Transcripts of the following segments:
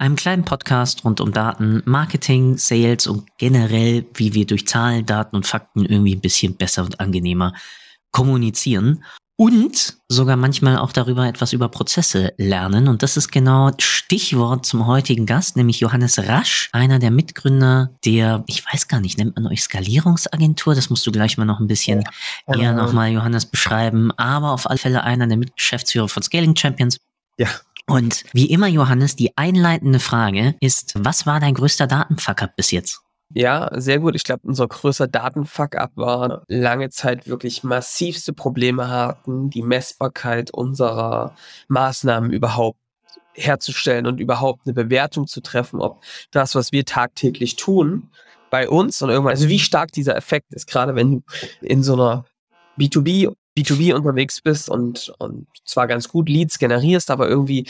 einem kleinen Podcast rund um Daten, Marketing, Sales und generell, wie wir durch Zahlen, Daten und Fakten irgendwie ein bisschen besser und angenehmer kommunizieren und sogar manchmal auch darüber etwas über Prozesse lernen. Und das ist genau Stichwort zum heutigen Gast, nämlich Johannes Rasch, einer der Mitgründer der, ich weiß gar nicht, nennt man euch Skalierungsagentur? Das musst du gleich mal noch ein bisschen ja. eher nochmal, Johannes, beschreiben. Aber auf alle Fälle einer der Mitgeschäftsführer von Scaling Champions. Ja, und wie immer, Johannes, die einleitende Frage ist, was war dein größter Datenfuck-up bis jetzt? Ja, sehr gut. Ich glaube, unser größter Datenfuck-up war lange Zeit wirklich massivste Probleme hatten, die Messbarkeit unserer Maßnahmen überhaupt herzustellen und überhaupt eine Bewertung zu treffen, ob das, was wir tagtäglich tun, bei uns und irgendwann, also wie stark dieser Effekt ist, gerade wenn du in so einer B2B B2B unterwegs bist und, und zwar ganz gut Leads generierst, aber irgendwie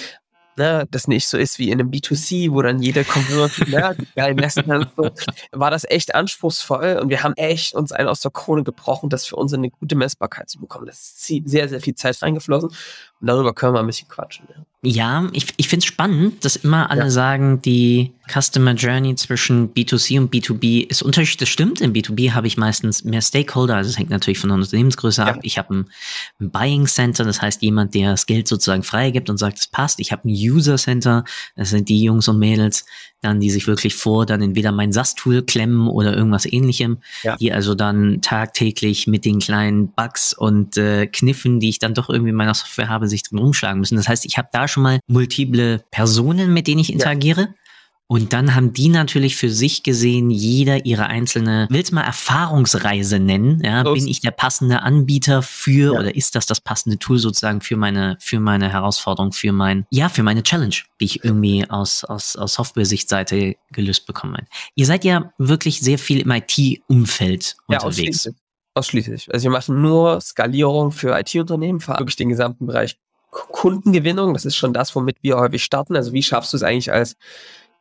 ne, das nicht so ist wie in einem B2C, wo dann jeder Convert ne, geil messen kann. So, war das echt anspruchsvoll und wir haben echt uns einen aus der Krone gebrochen, das für uns eine gute Messbarkeit zu bekommen. Das ist sehr, sehr viel Zeit reingeflossen und darüber können wir ein bisschen quatschen. Ja. Ja, ich, ich finde es spannend, dass immer alle ja. sagen, die Customer Journey zwischen B2C und B2B ist unterschiedlich. Das stimmt. In B2B habe ich meistens mehr Stakeholder, also es hängt natürlich von der Unternehmensgröße ja. ab. Ich habe ein, ein, Buying Center, das heißt jemand, der das Geld sozusagen freigibt und sagt, es passt. Ich habe ein User Center, das sind die Jungs und Mädels, dann die sich wirklich vor dann entweder mein SAS-Tool klemmen oder irgendwas ähnlichem, ja. die also dann tagtäglich mit den kleinen Bugs und äh, Kniffen, die ich dann doch irgendwie in meiner Software habe, sich drin rumschlagen müssen. Das heißt, ich habe da schon mal multiple Personen, mit denen ich interagiere. Ja. Und dann haben die natürlich für sich gesehen, jeder ihre einzelne, will's mal Erfahrungsreise nennen. Ja, Los. bin ich der passende Anbieter für ja. oder ist das das passende Tool sozusagen für meine, für meine Herausforderung, für mein, ja, für meine Challenge, die ich irgendwie aus, aus, aus Software-Sichtseite gelöst bekomme. Ihr seid ja wirklich sehr viel im IT-Umfeld ja, unterwegs. Ausschließlich. ausschließlich. Also wir machen nur Skalierung für IT-Unternehmen, für wirklich den gesamten Bereich Kundengewinnung. Das ist schon das, womit wir häufig starten. Also wie schaffst du es eigentlich als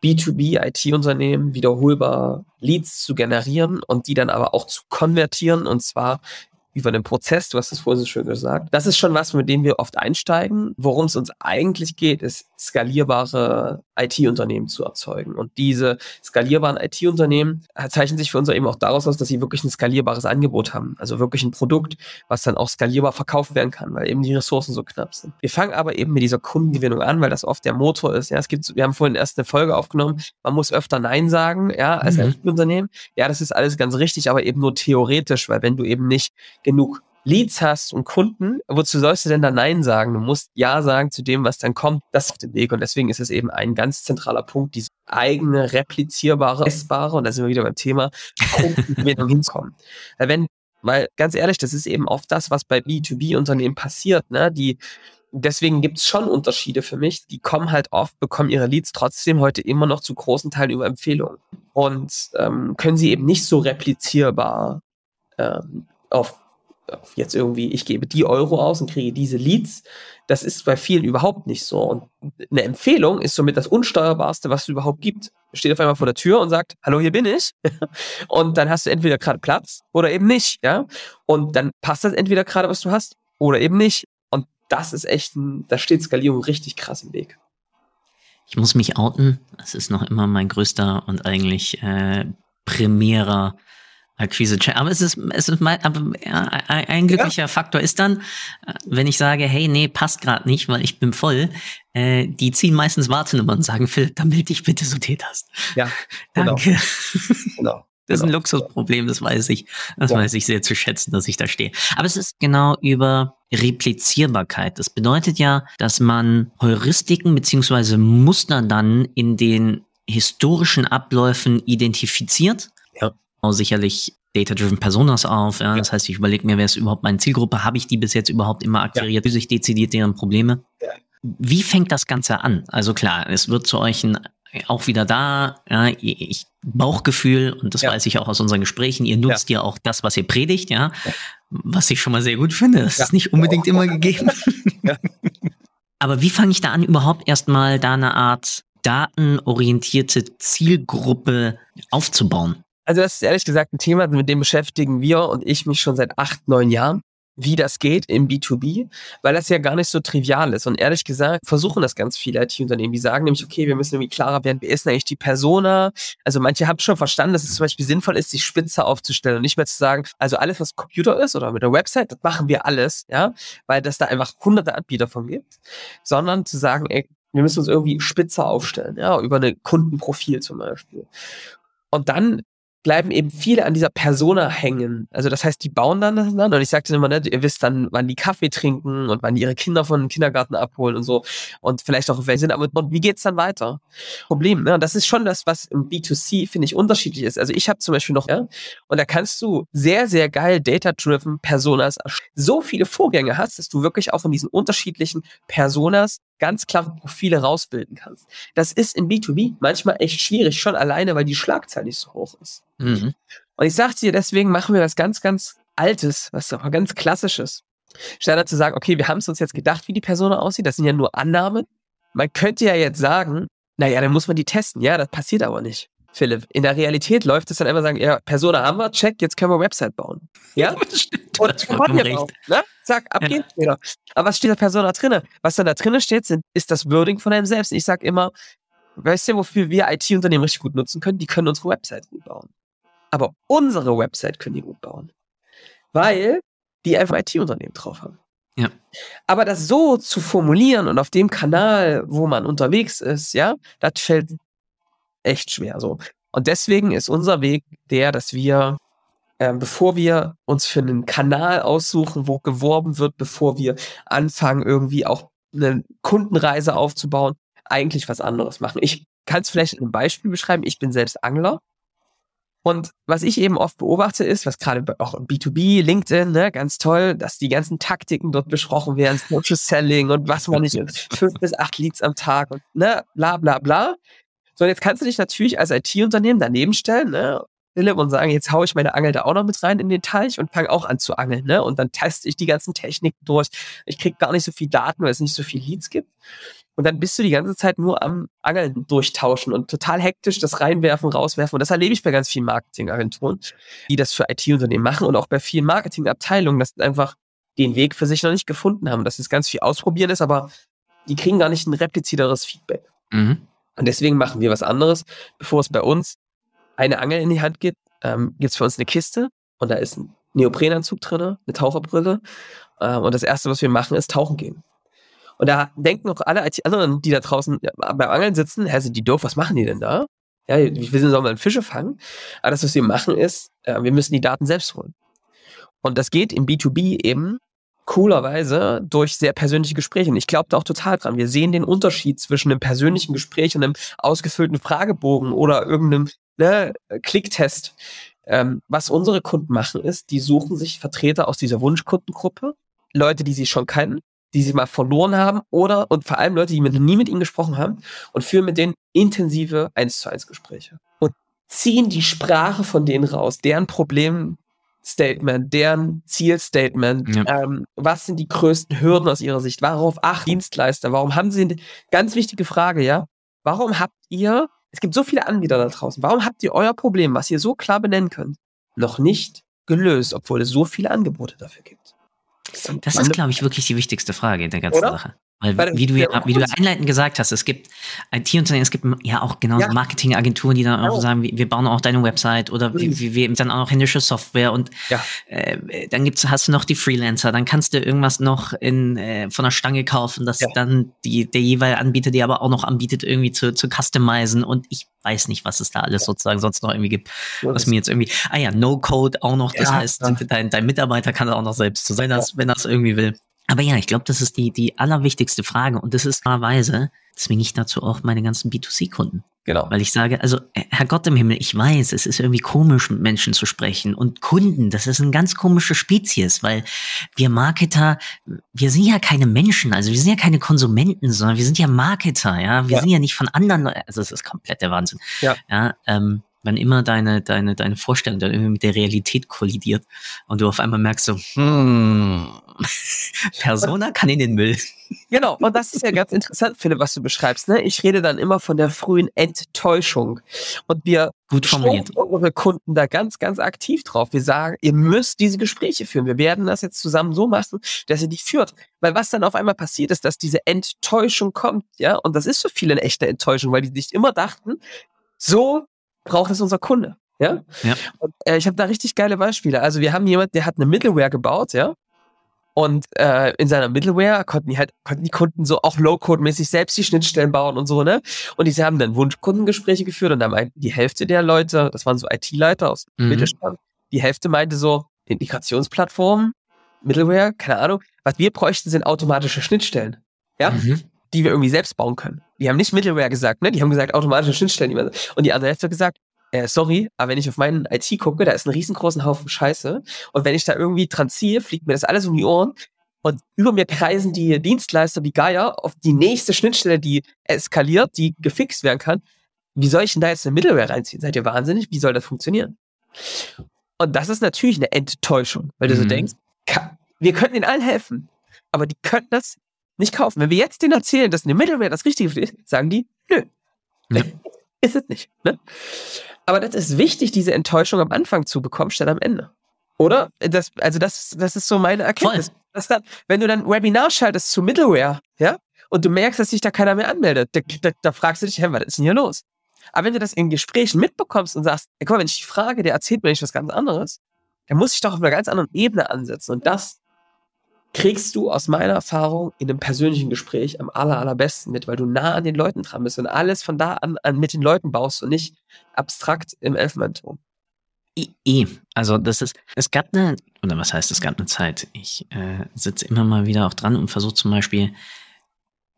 B2B-IT-Unternehmen wiederholbar Leads zu generieren und die dann aber auch zu konvertieren und zwar über den Prozess, du hast es vorhin so schön gesagt. Das ist schon was, mit dem wir oft einsteigen. Worum es uns eigentlich geht, ist skalierbare IT-Unternehmen zu erzeugen. Und diese skalierbaren IT-Unternehmen zeichnen sich für uns eben auch daraus aus, dass sie wirklich ein skalierbares Angebot haben. Also wirklich ein Produkt, was dann auch skalierbar verkauft werden kann, weil eben die Ressourcen so knapp sind. Wir fangen aber eben mit dieser Kundengewinnung an, weil das oft der Motor ist. Ja, es gibt, wir haben vorhin erst eine Folge aufgenommen, man muss öfter Nein sagen, ja, als mhm. IT-Unternehmen. Ja, das ist alles ganz richtig, aber eben nur theoretisch, weil wenn du eben nicht genug Leads hast und Kunden, wozu sollst du denn da Nein sagen? Du musst Ja sagen zu dem, was dann kommt. Das auf dem Weg. Und deswegen ist es eben ein ganz zentraler Punkt, diese eigene, replizierbare, messbare, und da sind wir wieder beim Thema, Kundengewinnung hinkommen. Wenn, weil ganz ehrlich, das ist eben oft das, was bei B2B-Unternehmen passiert, ne? Die, deswegen gibt's schon Unterschiede für mich. Die kommen halt oft, bekommen ihre Leads trotzdem heute immer noch zu großen Teilen über Empfehlungen. Und ähm, können sie eben nicht so replizierbar ähm, auf jetzt irgendwie, ich gebe die Euro aus und kriege diese Leads. Das ist bei vielen überhaupt nicht so. Und eine Empfehlung ist somit das Unsteuerbarste, was es überhaupt gibt. Steht auf einmal vor der Tür und sagt, hallo, hier bin ich. und dann hast du entweder gerade Platz oder eben nicht, ja. Und dann passt das entweder gerade, was du hast, oder eben nicht. Und das ist echt ein, da steht Skalierung richtig krass im Weg. Ich muss mich outen. Das ist noch immer mein größter und eigentlich äh, primärer Akquise Aber es ist, es ist mein, aber ein glücklicher ja. Faktor ist dann, äh, wenn ich sage, hey, nee, passt gerade nicht, weil ich bin voll, äh, die ziehen meistens Wartenummern und sagen, Phil, dann melde dich bitte, so tät hast. Ja. Danke. Genau. genau. Das ist ein genau. Luxusproblem, das weiß ich. Das ja. weiß ich sehr zu schätzen, dass ich da stehe. Aber es ist genau über Replizierbarkeit. Das bedeutet ja, dass man Heuristiken beziehungsweise Muster dann in den historischen Abläufen identifiziert sicherlich Data-Driven Personas auf. Ja? Das heißt, ich überlege mir, wer ist überhaupt meine Zielgruppe? Habe ich die bis jetzt überhaupt immer akquiriert? Ja. Löse ich dezidiert deren Probleme? Wie fängt das Ganze an? Also klar, es wird zu euch ein auch wieder da, ja, ich Bauchgefühl und das weiß ich auch aus unseren Gesprächen. Ihr nutzt ja, ja auch das, was ihr predigt, ja, was ich schon mal sehr gut finde. Das ist nicht unbedingt immer gegeben. Aber wie fange ich da an, überhaupt erstmal da eine Art datenorientierte Zielgruppe aufzubauen? Also das ist ehrlich gesagt ein Thema, mit dem beschäftigen wir und ich mich schon seit acht, neun Jahren wie das geht im B2B, weil das ja gar nicht so trivial ist. Und ehrlich gesagt versuchen das ganz viele IT-Unternehmen. Die sagen nämlich, okay, wir müssen irgendwie klarer werden, wer ist denn eigentlich die Persona? Also manche haben schon verstanden, dass es zum Beispiel sinnvoll ist, sich spitzer aufzustellen und nicht mehr zu sagen, also alles, was Computer ist oder mit der Website, das machen wir alles, ja, weil das da einfach hunderte Anbieter von gibt, sondern zu sagen, ey, wir müssen uns irgendwie spitzer aufstellen, ja, über eine Kundenprofil zum Beispiel. Und dann bleiben eben viele an dieser Persona hängen. Also das heißt, die bauen dann das dann und ich sagte immer, ne, ihr wisst dann, wann die Kaffee trinken und wann die ihre Kinder von dem Kindergarten abholen und so und vielleicht auch auf welche sind, aber wie geht's dann weiter? Problem, ne? Und das ist schon das, was im B2C, finde ich, unterschiedlich ist. Also ich habe zum Beispiel noch, ja, und da kannst du sehr, sehr geil data-driven Personas so viele Vorgänge hast, dass du wirklich auch von diesen unterschiedlichen Personas ganz klare Profile rausbilden kannst. Das ist im B2B manchmal echt schwierig, schon alleine, weil die Schlagzahl nicht so hoch ist. Mhm. Und ich sag dir, deswegen machen wir was ganz, ganz Altes, was auch ganz Klassisches. Statt zu sagen, okay, wir haben es uns jetzt gedacht, wie die Person aussieht, das sind ja nur Annahmen. Man könnte ja jetzt sagen, naja, dann muss man die testen. Ja, das passiert aber nicht. Philipp. In der Realität läuft es dann immer sagen, ja, Persona haben wir, check, jetzt können wir Website bauen. Ja? und Kampagne bauen. Ne? Zack, ab geht's wieder. Aber was steht da Persona drinne? Was dann da drinne steht, sind, ist das Wording von einem selbst. Ich sag immer, weißt du, wofür wir IT-Unternehmen richtig gut nutzen können? Die können unsere Website gut bauen. Aber unsere Website können die gut bauen. Weil die einfach IT-Unternehmen drauf haben. Ja. Aber das so zu formulieren und auf dem Kanal, wo man unterwegs ist, ja, das fällt echt schwer so. Und deswegen ist unser Weg der, dass wir, äh, bevor wir uns für einen Kanal aussuchen, wo geworben wird, bevor wir anfangen, irgendwie auch eine Kundenreise aufzubauen, eigentlich was anderes machen. Ich kann es vielleicht in einem Beispiel beschreiben. Ich bin selbst Angler. Und was ich eben oft beobachte ist, was gerade auch im B2B, LinkedIn, ne, ganz toll, dass die ganzen Taktiken dort besprochen werden, Social Selling und was man nicht, fünf bis acht Leads am Tag und ne, bla bla bla. So, jetzt kannst du dich natürlich als IT-Unternehmen daneben stellen, ne? Philipp, und sagen, jetzt haue ich meine Angel da auch noch mit rein in den Teich und fange auch an zu angeln, ne? Und dann teste ich die ganzen Techniken durch. Ich krieg gar nicht so viel Daten, weil es nicht so viel Leads gibt. Und dann bist du die ganze Zeit nur am Angeln durchtauschen und total hektisch das reinwerfen, rauswerfen. Und das erlebe ich bei ganz vielen Marketingagenturen, die das für IT-Unternehmen machen und auch bei vielen Marketingabteilungen, dass einfach den Weg für sich noch nicht gefunden haben, dass es ganz viel ausprobieren ist, aber die kriegen gar nicht ein replizierteres Feedback. Mhm. Und deswegen machen wir was anderes. Bevor es bei uns eine Angel in die Hand gibt, ähm, gibt es für uns eine Kiste und da ist ein Neoprenanzug drin, eine Taucherbrille. Ähm, und das Erste, was wir machen, ist tauchen gehen. Und da denken auch alle anderen, die da draußen beim Angeln sitzen, hä, sind die doof, was machen die denn da? Ja, wir sollen mal Fische fangen. Aber das, was wir machen, ist, äh, wir müssen die Daten selbst holen. Und das geht im B2B eben coolerweise durch sehr persönliche Gespräche. Und ich glaube da auch total dran. Wir sehen den Unterschied zwischen einem persönlichen Gespräch und einem ausgefüllten Fragebogen oder irgendeinem ne, Klicktest. Ähm, was unsere Kunden machen, ist, die suchen sich Vertreter aus dieser Wunschkundengruppe, Leute, die sie schon kennen, die sie mal verloren haben oder und vor allem Leute, die mit, nie mit ihnen gesprochen haben und führen mit denen intensive 1 zu 1 Gespräche. Und ziehen die Sprache von denen raus, deren Problem Statement, deren Zielstatement, ja. ähm, was sind die größten Hürden aus Ihrer Sicht? Worauf acht Dienstleister? Warum haben Sie, ganz wichtige Frage, ja, warum habt ihr, es gibt so viele Anbieter da draußen, warum habt ihr euer Problem, was ihr so klar benennen könnt, noch nicht gelöst, obwohl es so viele Angebote dafür gibt? Das, das ist, glaube ich, wirklich die wichtigste Frage in der ganzen Oder? Sache. Weil, wie du ja, wie du einleitend gesagt hast, es gibt IT-Unternehmen, es gibt ja auch genauso ja. Marketingagenturen, die dann auch ja. sagen, wir, bauen auch deine Website oder wir, wir, wir dann auch noch händische Software und ja. äh, dann gibt's, hast du noch die Freelancer, dann kannst du irgendwas noch in, äh, von der Stange kaufen, dass dann die, der jeweilige Anbieter dir aber auch noch anbietet, irgendwie zu, zu customizen und ich weiß nicht, was es da alles sozusagen sonst noch irgendwie gibt, was mir jetzt irgendwie, ah ja, No-Code auch noch, das heißt, dein, dein Mitarbeiter kann auch noch selbst zu sein, das, wenn er es irgendwie will. Aber ja, ich glaube, das ist die, die allerwichtigste Frage und das ist wahrweise, zwinge ich dazu auch meine ganzen B2C-Kunden. Genau. Weil ich sage, also Herr Gott im Himmel, ich weiß, es ist irgendwie komisch, mit Menschen zu sprechen. Und Kunden, das ist eine ganz komische Spezies, weil wir Marketer, wir sind ja keine Menschen, also wir sind ja keine Konsumenten, sondern wir sind ja Marketer, ja. Wir ja. sind ja nicht von anderen, also es ist komplett der Wahnsinn. Ja. ja ähm, wann immer deine, deine, deine Vorstellung dann irgendwie mit der Realität kollidiert und du auf einmal merkst so, hm, Persona kann in den Müll. Genau, und das ist ja ganz interessant, Philipp, was du beschreibst. Ne? Ich rede dann immer von der frühen Enttäuschung. Und wir Gut formuliert. unsere Kunden da ganz, ganz aktiv drauf. Wir sagen, ihr müsst diese Gespräche führen. Wir werden das jetzt zusammen so machen, dass ihr die führt. Weil was dann auf einmal passiert ist, dass diese Enttäuschung kommt, ja, und das ist für viele eine echte Enttäuschung, weil die sich immer dachten, so braucht es unser Kunde. Ja. ja. Und, äh, ich habe da richtig geile Beispiele. Also wir haben jemand, der hat eine Middleware gebaut, ja. Und äh, in seiner Middleware konnten die halt, konnten die Kunden so auch Low-Code-mäßig selbst die Schnittstellen bauen und so, ne? Und die haben dann Wunschkundengespräche geführt und da meinten die Hälfte der Leute, das waren so IT-Leiter aus mhm. Mittelstand, die Hälfte meinte so, Integrationsplattformen, Middleware, keine Ahnung, was wir bräuchten, sind automatische Schnittstellen. Ja? Mhm. Die wir irgendwie selbst bauen können. Die haben nicht Middleware gesagt, ne? Die haben gesagt, automatische Schnittstellen. Und die andere Hälfte hat gesagt, äh, sorry, aber wenn ich auf meinen IT gucke, da ist ein riesengroßen Haufen Scheiße. Und wenn ich da irgendwie dran ziehe, fliegt mir das alles um die Ohren. Und über mir kreisen die Dienstleister wie Geier auf die nächste Schnittstelle, die eskaliert, die gefixt werden kann. Wie soll ich denn da jetzt eine Middleware reinziehen? Seid ihr wahnsinnig? Wie soll das funktionieren? Und das ist natürlich eine Enttäuschung, weil du mhm. so denkst, wir könnten ihnen allen helfen, aber die könnten das nicht kaufen. Wenn wir jetzt denen erzählen, dass eine Middleware das Richtige ist, sagen die, nö. Ja. ist es nicht. Ne? Aber das ist wichtig, diese Enttäuschung am Anfang zu bekommen, statt am Ende. Oder? Das, also das, das ist so meine Erkenntnis. Dass dann, wenn du dann Webinar schaltest zu Middleware, ja, und du merkst, dass sich da keiner mehr anmeldet, da, da, da fragst du dich, hey, was ist denn hier los? Aber wenn du das in Gesprächen mitbekommst und sagst, ey, guck mal, wenn ich die frage, der erzählt mir nicht was ganz anderes, dann muss ich doch auf einer ganz anderen Ebene ansetzen. Und das kriegst du aus meiner Erfahrung in einem persönlichen Gespräch am aller, allerbesten mit, weil du nah an den Leuten dran bist und alles von da an, an mit den Leuten baust und nicht abstrakt im Elfenbeinturm. Eh, also das ist, es gab eine, oder was heißt, es gab eine Zeit, ich äh, sitze immer mal wieder auch dran und versuche zum Beispiel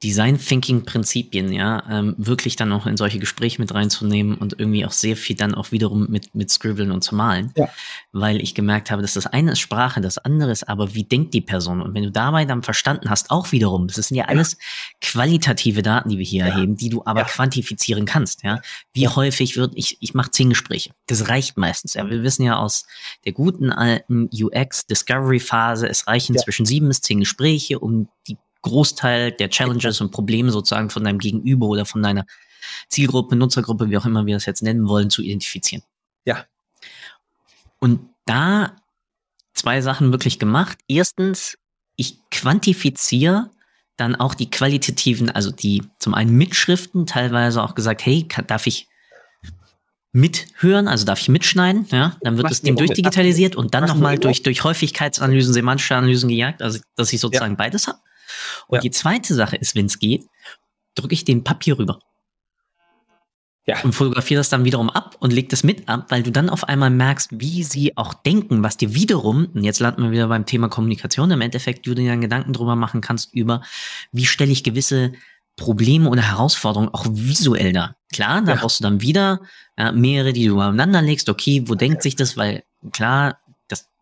Design Thinking Prinzipien, ja, ähm, wirklich dann auch in solche Gespräche mit reinzunehmen und irgendwie auch sehr viel dann auch wiederum mit, mit Scribbeln und zu malen. Ja. Weil ich gemerkt habe, dass das eine ist Sprache, das andere ist aber, wie denkt die Person? Und wenn du dabei dann verstanden hast, auch wiederum, das sind ja alles qualitative Daten, die wir hier ja. erheben, die du aber ja. quantifizieren kannst, ja. Wie häufig wird, ich, ich mache zehn Gespräche. Das reicht meistens, ja. Wir wissen ja aus der guten alten UX Discovery Phase, es reichen zwischen sieben bis zehn Gespräche, um die Großteil der Challenges und Probleme sozusagen von deinem Gegenüber oder von deiner Zielgruppe, Nutzergruppe, wie auch immer wir das jetzt nennen wollen, zu identifizieren. Ja. Und da zwei Sachen wirklich gemacht. Erstens, ich quantifiziere dann auch die qualitativen, also die zum einen Mitschriften, teilweise auch gesagt, hey, kann, darf ich mithören, also darf ich mitschneiden, ja, dann wird es dem durchdigitalisiert und dann nochmal durch, durch Häufigkeitsanalysen, semantische Analysen gejagt, also dass ich sozusagen ja. beides habe. Und ja. die zweite Sache ist, wenn es geht, drücke ich den Papier rüber. Ja. Und fotografiere das dann wiederum ab und leg das mit ab, weil du dann auf einmal merkst, wie sie auch denken, was dir wiederum, und jetzt landen wir wieder beim Thema Kommunikation, im Endeffekt du dir dann Gedanken drüber machen kannst über, wie stelle ich gewisse Probleme oder Herausforderungen auch visuell da. Klar, da ja. brauchst du dann wieder ja, mehrere, die du übereinander legst. Okay, wo denkt sich das? Weil klar,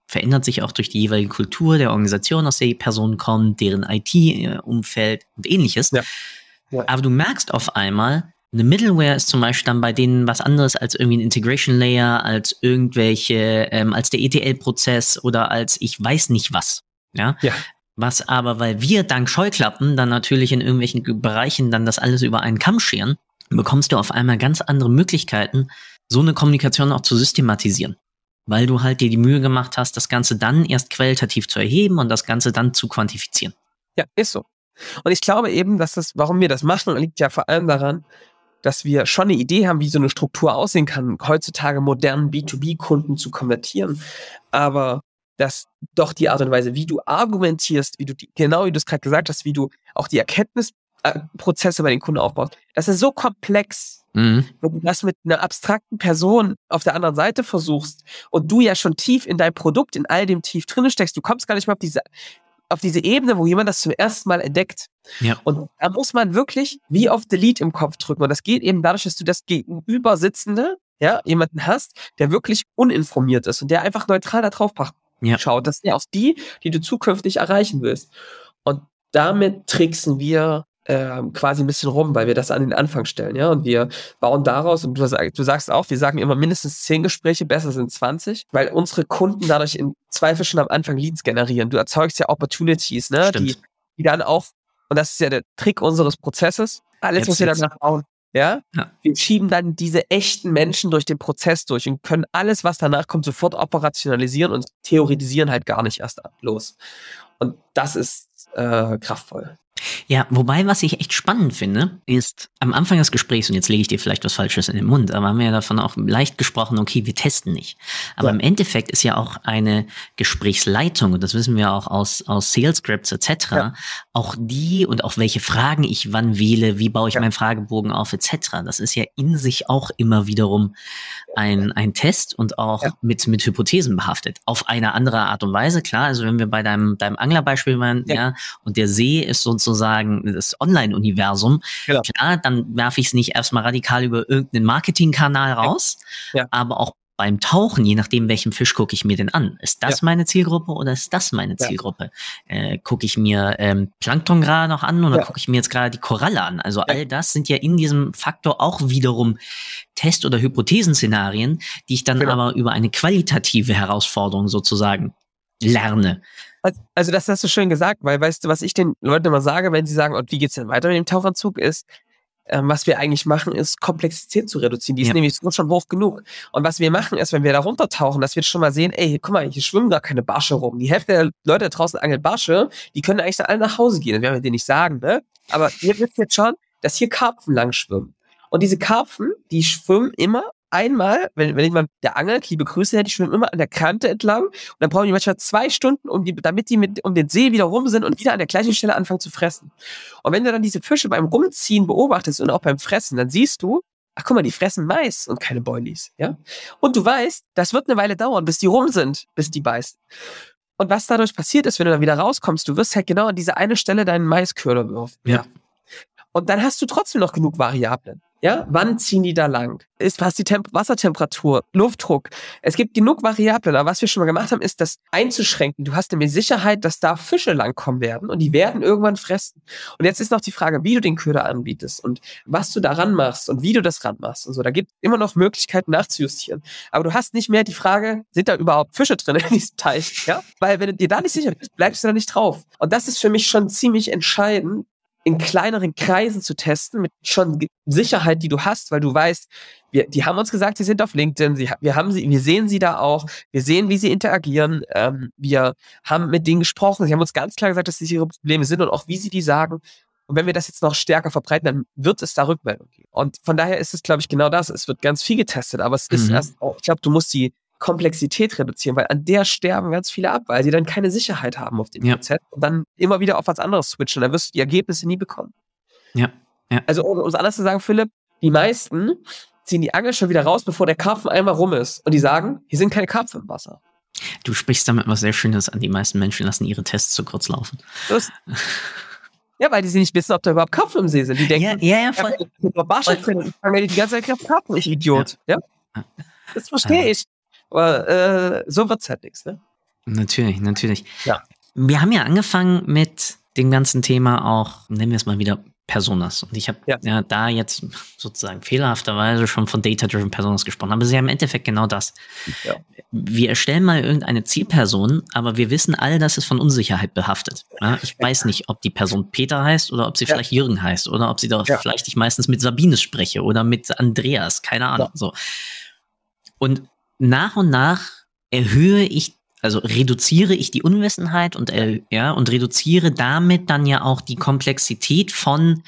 verändert sich auch durch die jeweilige Kultur der Organisation, aus der die Person kommt, deren IT-Umfeld und ähnliches. Ja. Ja. Aber du merkst auf einmal, eine Middleware ist zum Beispiel dann bei denen was anderes als irgendwie ein Integration Layer, als irgendwelche, ähm, als der ETL-Prozess oder als ich weiß nicht was. Ja? ja. Was aber, weil wir dank Scheuklappen dann natürlich in irgendwelchen Bereichen dann das alles über einen Kamm scheren, bekommst du auf einmal ganz andere Möglichkeiten, so eine Kommunikation auch zu systematisieren weil du halt dir die Mühe gemacht hast, das Ganze dann erst qualitativ zu erheben und das Ganze dann zu quantifizieren. Ja, ist so. Und ich glaube eben, dass das, warum wir das machen, liegt ja vor allem daran, dass wir schon eine Idee haben, wie so eine Struktur aussehen kann, heutzutage modernen B2B-Kunden zu konvertieren. Aber dass doch die Art und Weise, wie du argumentierst, wie du die, genau wie du es gerade gesagt hast, wie du auch die Erkenntnisprozesse bei den Kunden aufbaust, das ist so komplex, Mhm. Wenn du das mit einer abstrakten Person auf der anderen Seite versuchst und du ja schon tief in dein Produkt, in all dem tief drinne steckst, du kommst gar nicht mehr auf diese auf diese Ebene, wo jemand das zum ersten Mal entdeckt. Ja. Und da muss man wirklich wie auf Delete im Kopf drücken. Und das geht eben dadurch, dass du das gegenüber sitzende, ja, jemanden hast, der wirklich uninformiert ist und der einfach neutral da drauf Ja. schaut. Das sind ja auch die, die du zukünftig erreichen willst. Und damit tricksen wir ähm, quasi ein bisschen rum, weil wir das an den Anfang stellen, ja. Und wir bauen daraus, und du, du sagst auch, wir sagen immer mindestens zehn Gespräche, besser sind 20, weil unsere Kunden dadurch in Zweifel schon am Anfang Leads generieren. Du erzeugst ja Opportunities, ne? Die, Stimmt. die dann auch, und das ist ja der Trick unseres Prozesses, alles, Jetzt was wir danach bauen. Ja? Ja. Wir schieben dann diese echten Menschen durch den Prozess durch und können alles, was danach kommt, sofort operationalisieren und theoretisieren halt gar nicht erst los. Und das ist äh, kraftvoll. Ja, wobei, was ich echt spannend finde, ist am Anfang des Gesprächs, und jetzt lege ich dir vielleicht was Falsches in den Mund, aber haben wir ja davon auch leicht gesprochen, okay, wir testen nicht. Aber Ja. im Endeffekt ist ja auch eine Gesprächsleitung, und das wissen wir auch aus, aus Sales Scripts etc., Ja. auch die und auch welche Fragen ich wann wähle, wie baue ich Ja. meinen Fragebogen auf etc., das ist ja in sich auch immer wiederum ein, ein Test und auch mit, mit Hypothesen behaftet. Auf eine andere Art und Weise, klar. Also wenn wir bei deinem, deinem Anglerbeispiel waren, Ja. ja, und der See ist sozusagen das Online-Universum, Genau. klar, dann werfe ich es nicht erstmal radikal über irgendeinen Marketingkanal raus, Ja. aber auch beim Tauchen, je nachdem, welchen Fisch gucke ich mir denn an. Ist das meine Zielgruppe oder ist das meine Ja. Zielgruppe? Äh, gucke ich mir ähm, Plankton gerade noch an oder Ja. gucke ich mir jetzt gerade die Koralle an? Also all das sind ja in diesem Faktor auch wiederum Test- oder Hypothesenszenarien, die ich dann Genau. aber über eine qualitative Herausforderung sozusagen lerne. Also- das hast du schön gesagt, weil weißt du, was ich den Leuten immer sage, wenn sie sagen, und wie geht's denn weiter mit dem Tauchanzug, ist, ähm, was wir eigentlich machen, ist Komplexität zu reduzieren. Die ist Ja. nämlich so schon hoch genug. Und was wir machen, ist, wenn wir da runtertauchen, dass wir schon mal sehen, ey, guck mal, hier schwimmen gar keine Barsche rum. Die Hälfte der Leute da draußen angeln Barsche, die können eigentlich dann alle nach Hause gehen. Das werden wir denen nicht sagen, ne? Aber ihr wisst jetzt schon, dass hier Karpfen lang schwimmen. Und diese Karpfen, die schwimmen immer einmal, wenn, wenn jemand der angelt, liebe Grüße, die schwimmen immer an der Kante entlang und dann brauchen die manchmal zwei Stunden, um die, damit die mit um den See wieder rum sind und wieder an der gleichen Stelle anfangen zu fressen. Und wenn du dann diese Fische beim Rumziehen beobachtest und auch beim Fressen, dann siehst du, ach guck mal, die fressen Mais und keine Boilies, ja? Und du weißt, das wird eine Weile dauern, bis die rum sind, bis die beißen. Und was dadurch passiert ist, wenn du dann wieder rauskommst, du wirst halt genau an diese eine Stelle deinen Maisköder wirfen. Ja. Und dann hast du trotzdem noch genug Variablen. Ja, wann ziehen die da lang? Ist was die Temp Wassertemperatur, Luftdruck? Es gibt genug Variablen, aber was wir schon mal gemacht haben, ist das einzuschränken. Du hast nämlich Sicherheit, dass da Fische langkommen werden und die werden irgendwann fressen. Und jetzt ist noch die Frage, wie du den Köder anbietest und was du daran machst und wie du das ranmachst und so. Da gibt immer noch Möglichkeiten nachzujustieren. Aber du hast nicht mehr die Frage, sind da überhaupt Fische drin in diesem Teich? Ja, weil wenn du dir da nicht sicher bist, bleibst du da nicht drauf. Und das ist für mich schon ziemlich entscheidend, in kleineren Kreisen zu testen, mit schon Sicherheit, die du hast, weil du weißt, wir, die haben uns gesagt, sie sind auf LinkedIn, sie, wir haben sie, wir sehen sie da auch, wir sehen, wie sie interagieren, ähm, wir haben mit denen gesprochen, sie haben uns ganz klar gesagt, dass das ihre Probleme sind und auch wie sie die sagen. Und wenn wir das jetzt noch stärker verbreiten, dann wird es da Rückmeldung geben. Und von daher ist es, glaube ich, genau das. Es wird ganz viel getestet, aber es ist Mhm. erst auch, ich glaube, du musst die Komplexität reduzieren, weil an der sterben ganz viele ab, weil sie dann keine Sicherheit haben auf dem Ja. Prozess und dann immer wieder auf was anderes switchen. Dann wirst du die Ergebnisse nie bekommen. Ja, ja. Also, um es anders zu sagen, Philipp, die meisten ziehen die Angel schon wieder raus, bevor der Karpfen einmal rum ist. Und die sagen, hier sind keine Karpfen im Wasser. Du sprichst damit was sehr Schönes an. Die meisten Menschen lassen ihre Tests zu kurz laufen. Das, ja, weil die sie nicht wissen, ob da überhaupt Karpfen im See sind. Die denken, ja, ja, Ja, über Barsche drin. Ich fange die ganze Zeit Karten, ich Idiot. Ja. Ja. Das verstehe ich. Aber äh, so wird's halt nichts, ne? Natürlich, natürlich. Ja. Wir haben ja angefangen mit dem ganzen Thema auch, nennen wir es mal wieder Personas. Und ich habe Ja. ja. da jetzt sozusagen fehlerhafterweise schon von Data-Driven Personas gesprochen. Aber sie haben im Endeffekt genau das. Ja. Wir erstellen mal irgendeine Zielperson, aber wir wissen all, dass es von Unsicherheit behaftet. Ja, ich weiß nicht, ob die Person Peter heißt oder ob sie vielleicht Jürgen heißt oder ob sie doch vielleicht ich meistens mit Sabines spreche oder mit Andreas, keine Ahnung. So. Und nach und nach erhöhe ich, also reduziere ich die Unwissenheit und, äh, ja, und reduziere damit dann ja auch die Komplexität von,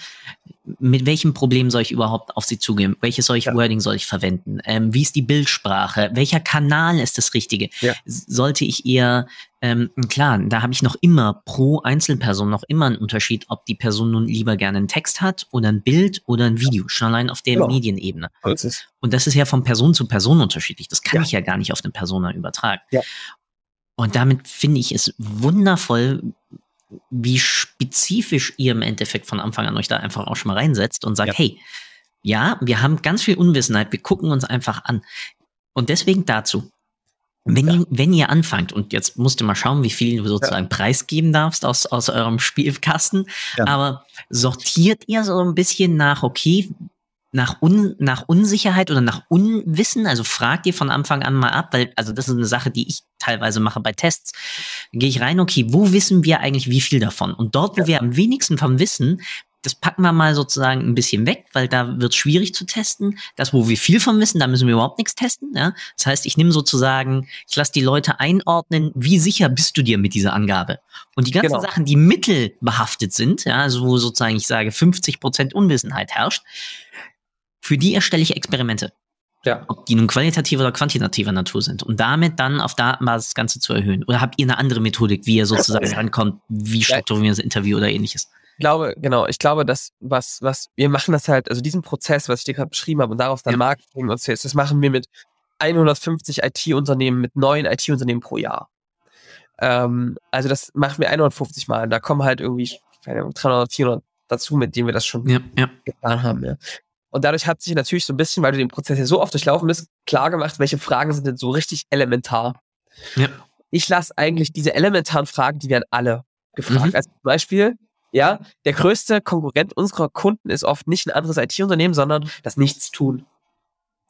mit welchem Problem soll ich überhaupt auf sie zugehen? Welches solch Ja. Wording soll ich verwenden? Ähm, wie ist die Bildsprache? Welcher Kanal ist das Richtige? Ja. Sollte ich eher, ähm, klar, da habe ich noch immer pro Einzelperson noch immer einen Unterschied, ob die Person nun lieber gerne einen Text hat oder ein Bild oder ein Video, schon allein auf der Genau. Medienebene. Und das ist ja von Person zu Person unterschiedlich. Das kann Ja. ich ja gar nicht auf eine Persona übertragen. Und damit finde ich es wundervoll, wie spezifisch ihr im Endeffekt von Anfang an euch da einfach auch schon mal reinsetzt und sagt, ja. hey, ja, wir haben ganz viel Unwissenheit, wir gucken uns einfach an. Und deswegen dazu. Wenn, ja. ihr, wenn ihr anfangt, und jetzt musst du mal schauen, wie viel du sozusagen ja. preisgeben darfst aus, aus eurem Spielkasten, ja. aber sortiert ihr so ein bisschen nach, okay, nach, Un, nach Unsicherheit oder nach Unwissen, also fragt ihr von Anfang an mal ab, weil, also das ist eine Sache, die ich teilweise mache bei Tests. Gehe ich rein, okay, wo wissen wir eigentlich wie viel davon? Und dort, wo wir am wenigsten vom wissen, das packen wir mal sozusagen ein bisschen weg, weil da wird schwierig zu testen. Das, wo wir viel von wissen, da müssen wir überhaupt nichts testen. Ja? Das heißt, ich nehme sozusagen, ich lasse die Leute einordnen, wie sicher bist du dir mit dieser Angabe. Und die ganzen genau. Sachen, die mittelbehaftet sind, ja, also wo sozusagen ich sage, 50 Prozent Unwissenheit herrscht, für die erstelle ich Experimente. Ja. Ob die nun qualitativer oder quantitativer Natur sind. Und damit dann auf Datenbasis das Ganze zu erhöhen. Oder habt ihr eine andere Methodik, wie ihr sozusagen rankommt, wie strukturieren wir das Interview oder ähnliches? glaube, genau, ich glaube, dass was, was, wir machen das halt, also diesen Prozess, was ich dir gerade beschrieben habe und darauf dann ja. Marketing und Sales, das machen wir mit 150 IT-Unternehmen, mit neuen IT-Unternehmen pro Jahr. Ähm, also das machen wir 150 Mal. Da kommen halt irgendwie 300, 400 dazu, mit denen wir das schon ja, ja. getan haben. Ja. Und dadurch hat sich natürlich so ein bisschen, weil du den Prozess ja so oft durchlaufen bist, klar gemacht, welche Fragen sind denn so richtig elementar. Ja. Ich lasse eigentlich diese elementaren Fragen, die werden alle gefragt. Mhm. Also zum Beispiel, ja, der größte Konkurrent unserer Kunden ist oft nicht ein anderes IT-Unternehmen, sondern das Nichtstun.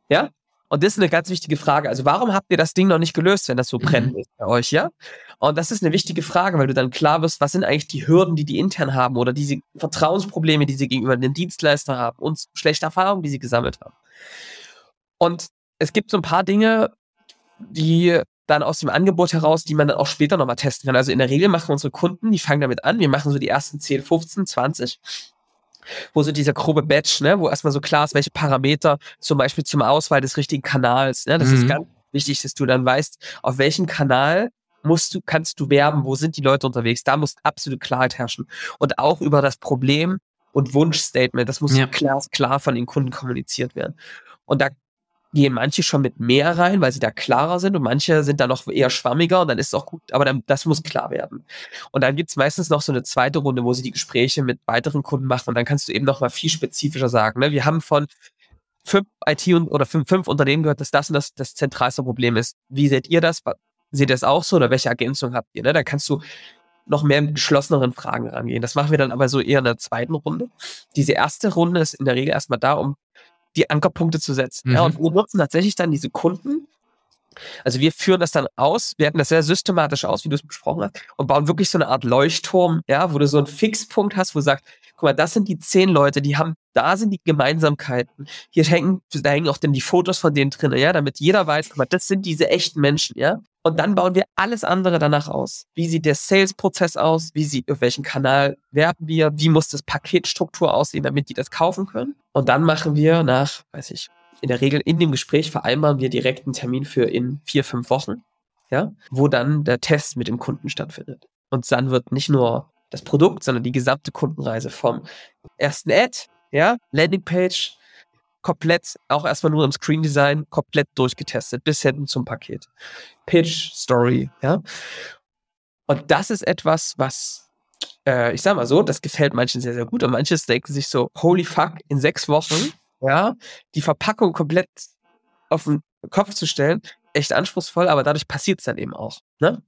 Ja? Und das ist eine ganz wichtige Frage. Also warum habt ihr das Ding noch nicht gelöst, wenn das so brennt mhm. bei euch, ja? Und das ist eine wichtige Frage, weil du dann klar wirst, was sind eigentlich die Hürden, die die intern haben oder diese Vertrauensprobleme, die sie gegenüber den Dienstleister haben und schlechte Erfahrungen, die sie gesammelt haben. Und es gibt so ein paar Dinge, die dann aus dem Angebot heraus, die man dann auch später nochmal testen kann. Also in der Regel machen unsere Kunden, die fangen damit an, wir machen so die ersten 10, 15, 20 wo so dieser grobe Batch, ne, wo erstmal so klar ist, welche Parameter zum Beispiel zum Auswahl des richtigen Kanals, ne, das mhm. ist ganz wichtig, dass du dann weißt, auf welchem Kanal musst du, kannst du werben, wo sind die Leute unterwegs, da muss absolute Klarheit herrschen und auch über das Problem und Wunschstatement, das muss ja. klar, klar von den Kunden kommuniziert werden. Und da gehen manche schon mit mehr rein, weil sie da klarer sind und manche sind da noch eher schwammiger und dann ist es auch gut, aber dann, das muss klar werden. Und dann gibt's meistens noch so eine zweite Runde, wo sie die Gespräche mit weiteren Kunden machen und dann kannst du eben noch mal viel spezifischer sagen. Ne? Wir haben von fünf IT- und, oder fünf, fünf Unternehmen gehört, dass das und das das zentralste Problem ist. Wie seht ihr das? Seht ihr das auch so oder welche Ergänzung habt ihr? Ne? Dann kannst du noch mehr mit geschlosseneren Fragen rangehen. Das machen wir dann aber so eher in der zweiten Runde. Diese erste Runde ist in der Regel erstmal da, um die Ankerpunkte zu setzen. Mhm. Ja, und wir nutzen tatsächlich dann diese Kunden. Also wir führen das dann aus, werten das sehr systematisch aus, wie du es besprochen hast, und bauen wirklich so eine Art Leuchtturm, ja, wo du so einen Fixpunkt hast, wo du sagst, guck mal, das sind die zehn Leute, die haben, da sind die Gemeinsamkeiten. Hier hängen, da hängen auch dann die Fotos von denen drin, ja, damit jeder weiß, guck mal, das sind diese echten Menschen, ja. Und dann bauen wir alles andere danach aus. Wie sieht der Sales-Prozess aus? Wie sieht, auf welchen Kanal werben wir? Wie muss das Paketstruktur aussehen, damit die das kaufen können? Und dann machen wir nach, weiß ich, in der Regel in dem Gespräch vereinbaren wir direkt einen Termin für in vier, fünf Wochen, ja, wo dann der Test mit dem Kunden stattfindet. Und dann wird nicht nur das Produkt, sondern die gesamte Kundenreise vom ersten Ad, ja, Landingpage, komplett, auch erstmal nur im Screen Design, komplett durchgetestet, bis hin zum Paket. Pitch, Story, ja. Und das ist etwas, was, äh, ich sag mal so, das gefällt manchen sehr, sehr gut. Und manches denken sich so, holy fuck, in sechs Wochen, ja, die Verpackung komplett auf den Kopf zu stellen, echt anspruchsvoll, aber dadurch passiert es dann eben auch. Ne?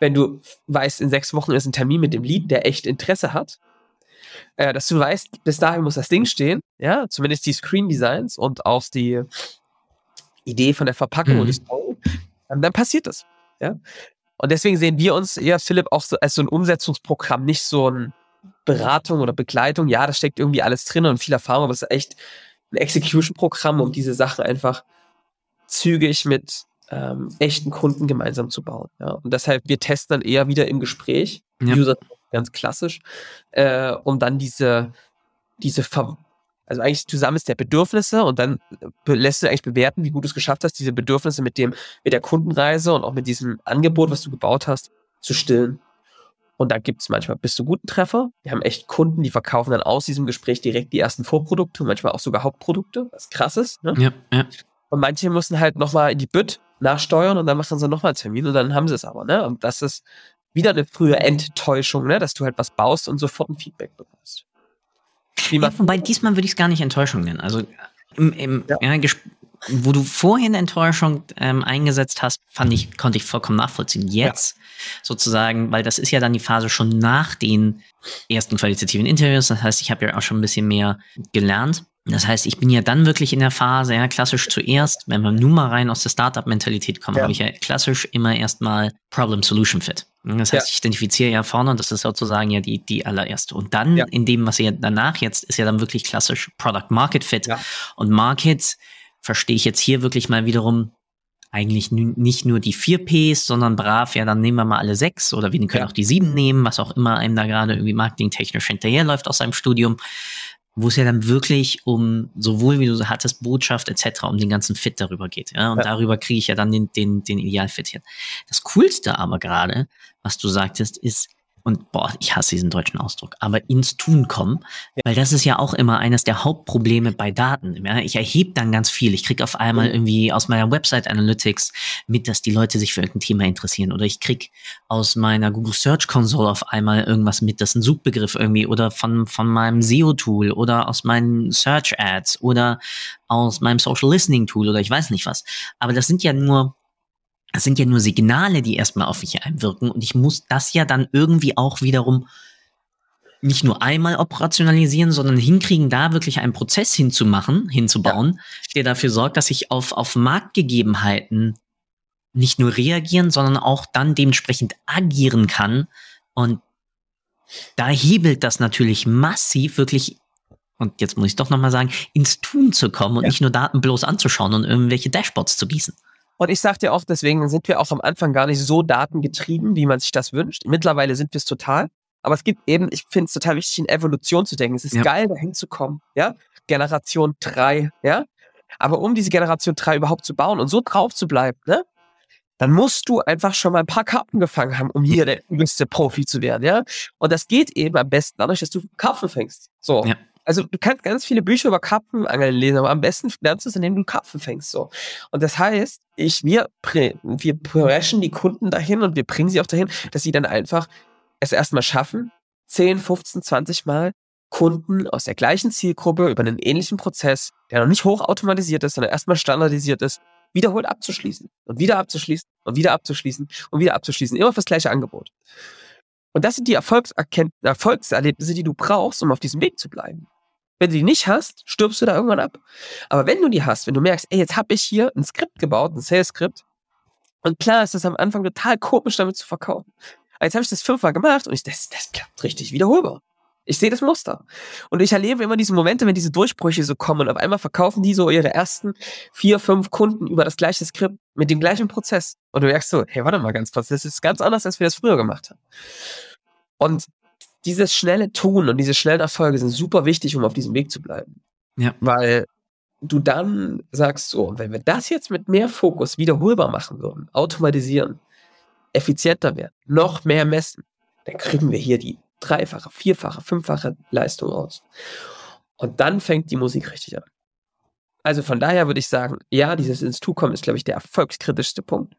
Wenn du weißt, in sechs Wochen ist ein Termin mit dem Lead, der echt Interesse hat, äh, dass du weißt, bis dahin muss das Ding stehen, ja, zumindest die Screen Designs und auch die Idee von der Verpackung mhm. und die Story, dann, dann passiert das, ja. Und deswegen sehen wir uns eher, Philipp, auch so als so ein Umsetzungsprogramm, nicht so ein Beratung oder Begleitung. Ja, da steckt irgendwie alles drin und viel Erfahrung, aber es ist echt ein Execution-Programm, um diese Sachen einfach zügig mit ähm, echten Kunden gemeinsam zu bauen. Ja. Und deshalb, wir testen dann eher wieder im Gespräch, ja. User ganz klassisch, äh, um dann diese, diese Ver also eigentlich zusammen ist der Bedürfnisse und dann lässt du eigentlich bewerten, wie gut du es geschafft hast, diese Bedürfnisse mit dem, mit der Kundenreise und auch mit diesem Angebot, was du gebaut hast, zu stillen. Und da gibt es manchmal bis zu guten Treffer. Wir haben echt Kunden, die verkaufen dann aus diesem Gespräch direkt die ersten Vorprodukte manchmal auch sogar Hauptprodukte, was krass ist. Ne? Ja, ja. Und manche müssen halt nochmal in die Bütt nachsteuern und dann machen sie nochmal einen Termin und dann haben sie es aber. Ne? Und das ist wieder eine frühe Enttäuschung, ne? dass du halt was baust und sofort ein Feedback bekommst. Ja, wobei diesmal würde ich es gar nicht Enttäuschung nennen. Also im, im ja. Ja, wo du vorhin Enttäuschung ähm, eingesetzt hast, fand ich, konnte ich vollkommen nachvollziehen. Jetzt ja. sozusagen, weil das ist ja dann die Phase schon nach den ersten qualitativen Interviews. Das heißt, ich habe ja auch schon ein bisschen mehr gelernt. Das heißt, ich bin ja dann wirklich in der Phase, ja, klassisch zuerst, wenn wir nun mal rein aus der Startup-Mentalität kommen, ja. habe ich ja klassisch immer erstmal Problem-Solution-Fit. Das heißt, ja. ich identifiziere ja vorne und das ist sozusagen ja die, die allererste. Und dann ja. in dem, was ihr danach jetzt, ist ja dann wirklich klassisch Product-Market-Fit. Und Market verstehe ich jetzt hier wirklich mal wiederum eigentlich nicht nur die vier Ps, sondern brav, ja, dann nehmen wir mal alle sechs oder wir können auch die sieben nehmen, was auch immer einem da gerade irgendwie marketingtechnisch hinterherläuft aus seinem Studium wo es ja dann wirklich um sowohl wie du hattest Botschaft etc. um den ganzen Fit darüber geht. Ja, und ja. darüber kriege ich ja dann den den den Idealfit hin. Das coolste aber gerade, was du sagtest, ist und boah, ich hasse diesen deutschen Ausdruck, aber ins Tun kommen, weil das ist ja auch immer eines der Hauptprobleme bei Daten. Ja? Ich erhebe dann ganz viel. Ich krieg auf einmal mhm. irgendwie aus meiner Website Analytics mit, dass die Leute sich für irgendein Thema interessieren. Oder ich krieg aus meiner Google Search Console auf einmal irgendwas mit, das ist ein Suchbegriff irgendwie, oder von, von meinem SEO-Tool oder aus meinen Search Ads oder aus meinem Social Listening Tool oder ich weiß nicht was. Aber das sind ja nur das sind ja nur Signale, die erstmal auf mich einwirken und ich muss das ja dann irgendwie auch wiederum nicht nur einmal operationalisieren, sondern hinkriegen, da wirklich einen Prozess hinzumachen, hinzubauen, ja. der dafür sorgt, dass ich auf, auf Marktgegebenheiten nicht nur reagieren, sondern auch dann dementsprechend agieren kann. Und da hebelt das natürlich massiv wirklich, und jetzt muss ich doch nochmal sagen, ins Tun zu kommen und ja. nicht nur Daten bloß anzuschauen und irgendwelche Dashboards zu gießen. Und ich sag dir auch, deswegen sind wir auch am Anfang gar nicht so datengetrieben, wie man sich das wünscht. Mittlerweile sind wir es total. Aber es gibt eben, ich finde es total wichtig, in Evolution zu denken. Es ist ja. geil, dahin zu kommen, ja. Generation 3, ja. Aber um diese Generation 3 überhaupt zu bauen und so drauf zu bleiben, ne, dann musst du einfach schon mal ein paar Karten gefangen haben, um hier der übelste Profi zu werden, ja. Und das geht eben am besten dadurch, dass du Karpfen fängst. So. Ja also du kannst ganz viele Bücher über Karpfenangeln lesen, aber am besten lernst du es, indem du Karpfen fängst. So. Und das heißt, ich, wir, wir preschen die Kunden dahin und wir bringen sie auch dahin, dass sie dann einfach es erstmal schaffen, 10, 15, 20 Mal Kunden aus der gleichen Zielgruppe über einen ähnlichen Prozess, der noch nicht hochautomatisiert ist, sondern erstmal standardisiert ist, wiederholt abzuschließen und wieder abzuschließen und wieder abzuschließen und wieder abzuschließen. Immer fürs gleiche Angebot. Und das sind die Erfolgserlebnisse, die du brauchst, um auf diesem Weg zu bleiben. Wenn du die nicht hast, stirbst du da irgendwann ab. Aber wenn du die hast, wenn du merkst, ey, jetzt habe ich hier ein Skript gebaut, ein Sales-Skript, und klar ist das am Anfang total komisch, damit zu verkaufen. Aber jetzt habe ich das fünfmal gemacht und ich, das, das klappt richtig wiederholbar. Ich sehe das Muster. Und ich erlebe immer diese Momente, wenn diese Durchbrüche so kommen und auf einmal verkaufen die so ihre ersten vier, fünf Kunden über das gleiche Skript mit dem gleichen Prozess. Und du merkst so, hey, warte mal ganz kurz, das ist ganz anders, als wir das früher gemacht haben. Und dieses schnelle Tun und diese schnellen Erfolge sind super wichtig, um auf diesem Weg zu bleiben. Ja. Weil du dann sagst so, wenn wir das jetzt mit mehr Fokus wiederholbar machen würden, automatisieren, effizienter werden, noch mehr messen, dann kriegen wir hier die dreifache, vierfache, fünffache Leistung raus. Und dann fängt die Musik richtig an. Also von daher würde ich sagen, ja, dieses ins Tu kommen ist, glaube ich, der erfolgskritischste Punkt.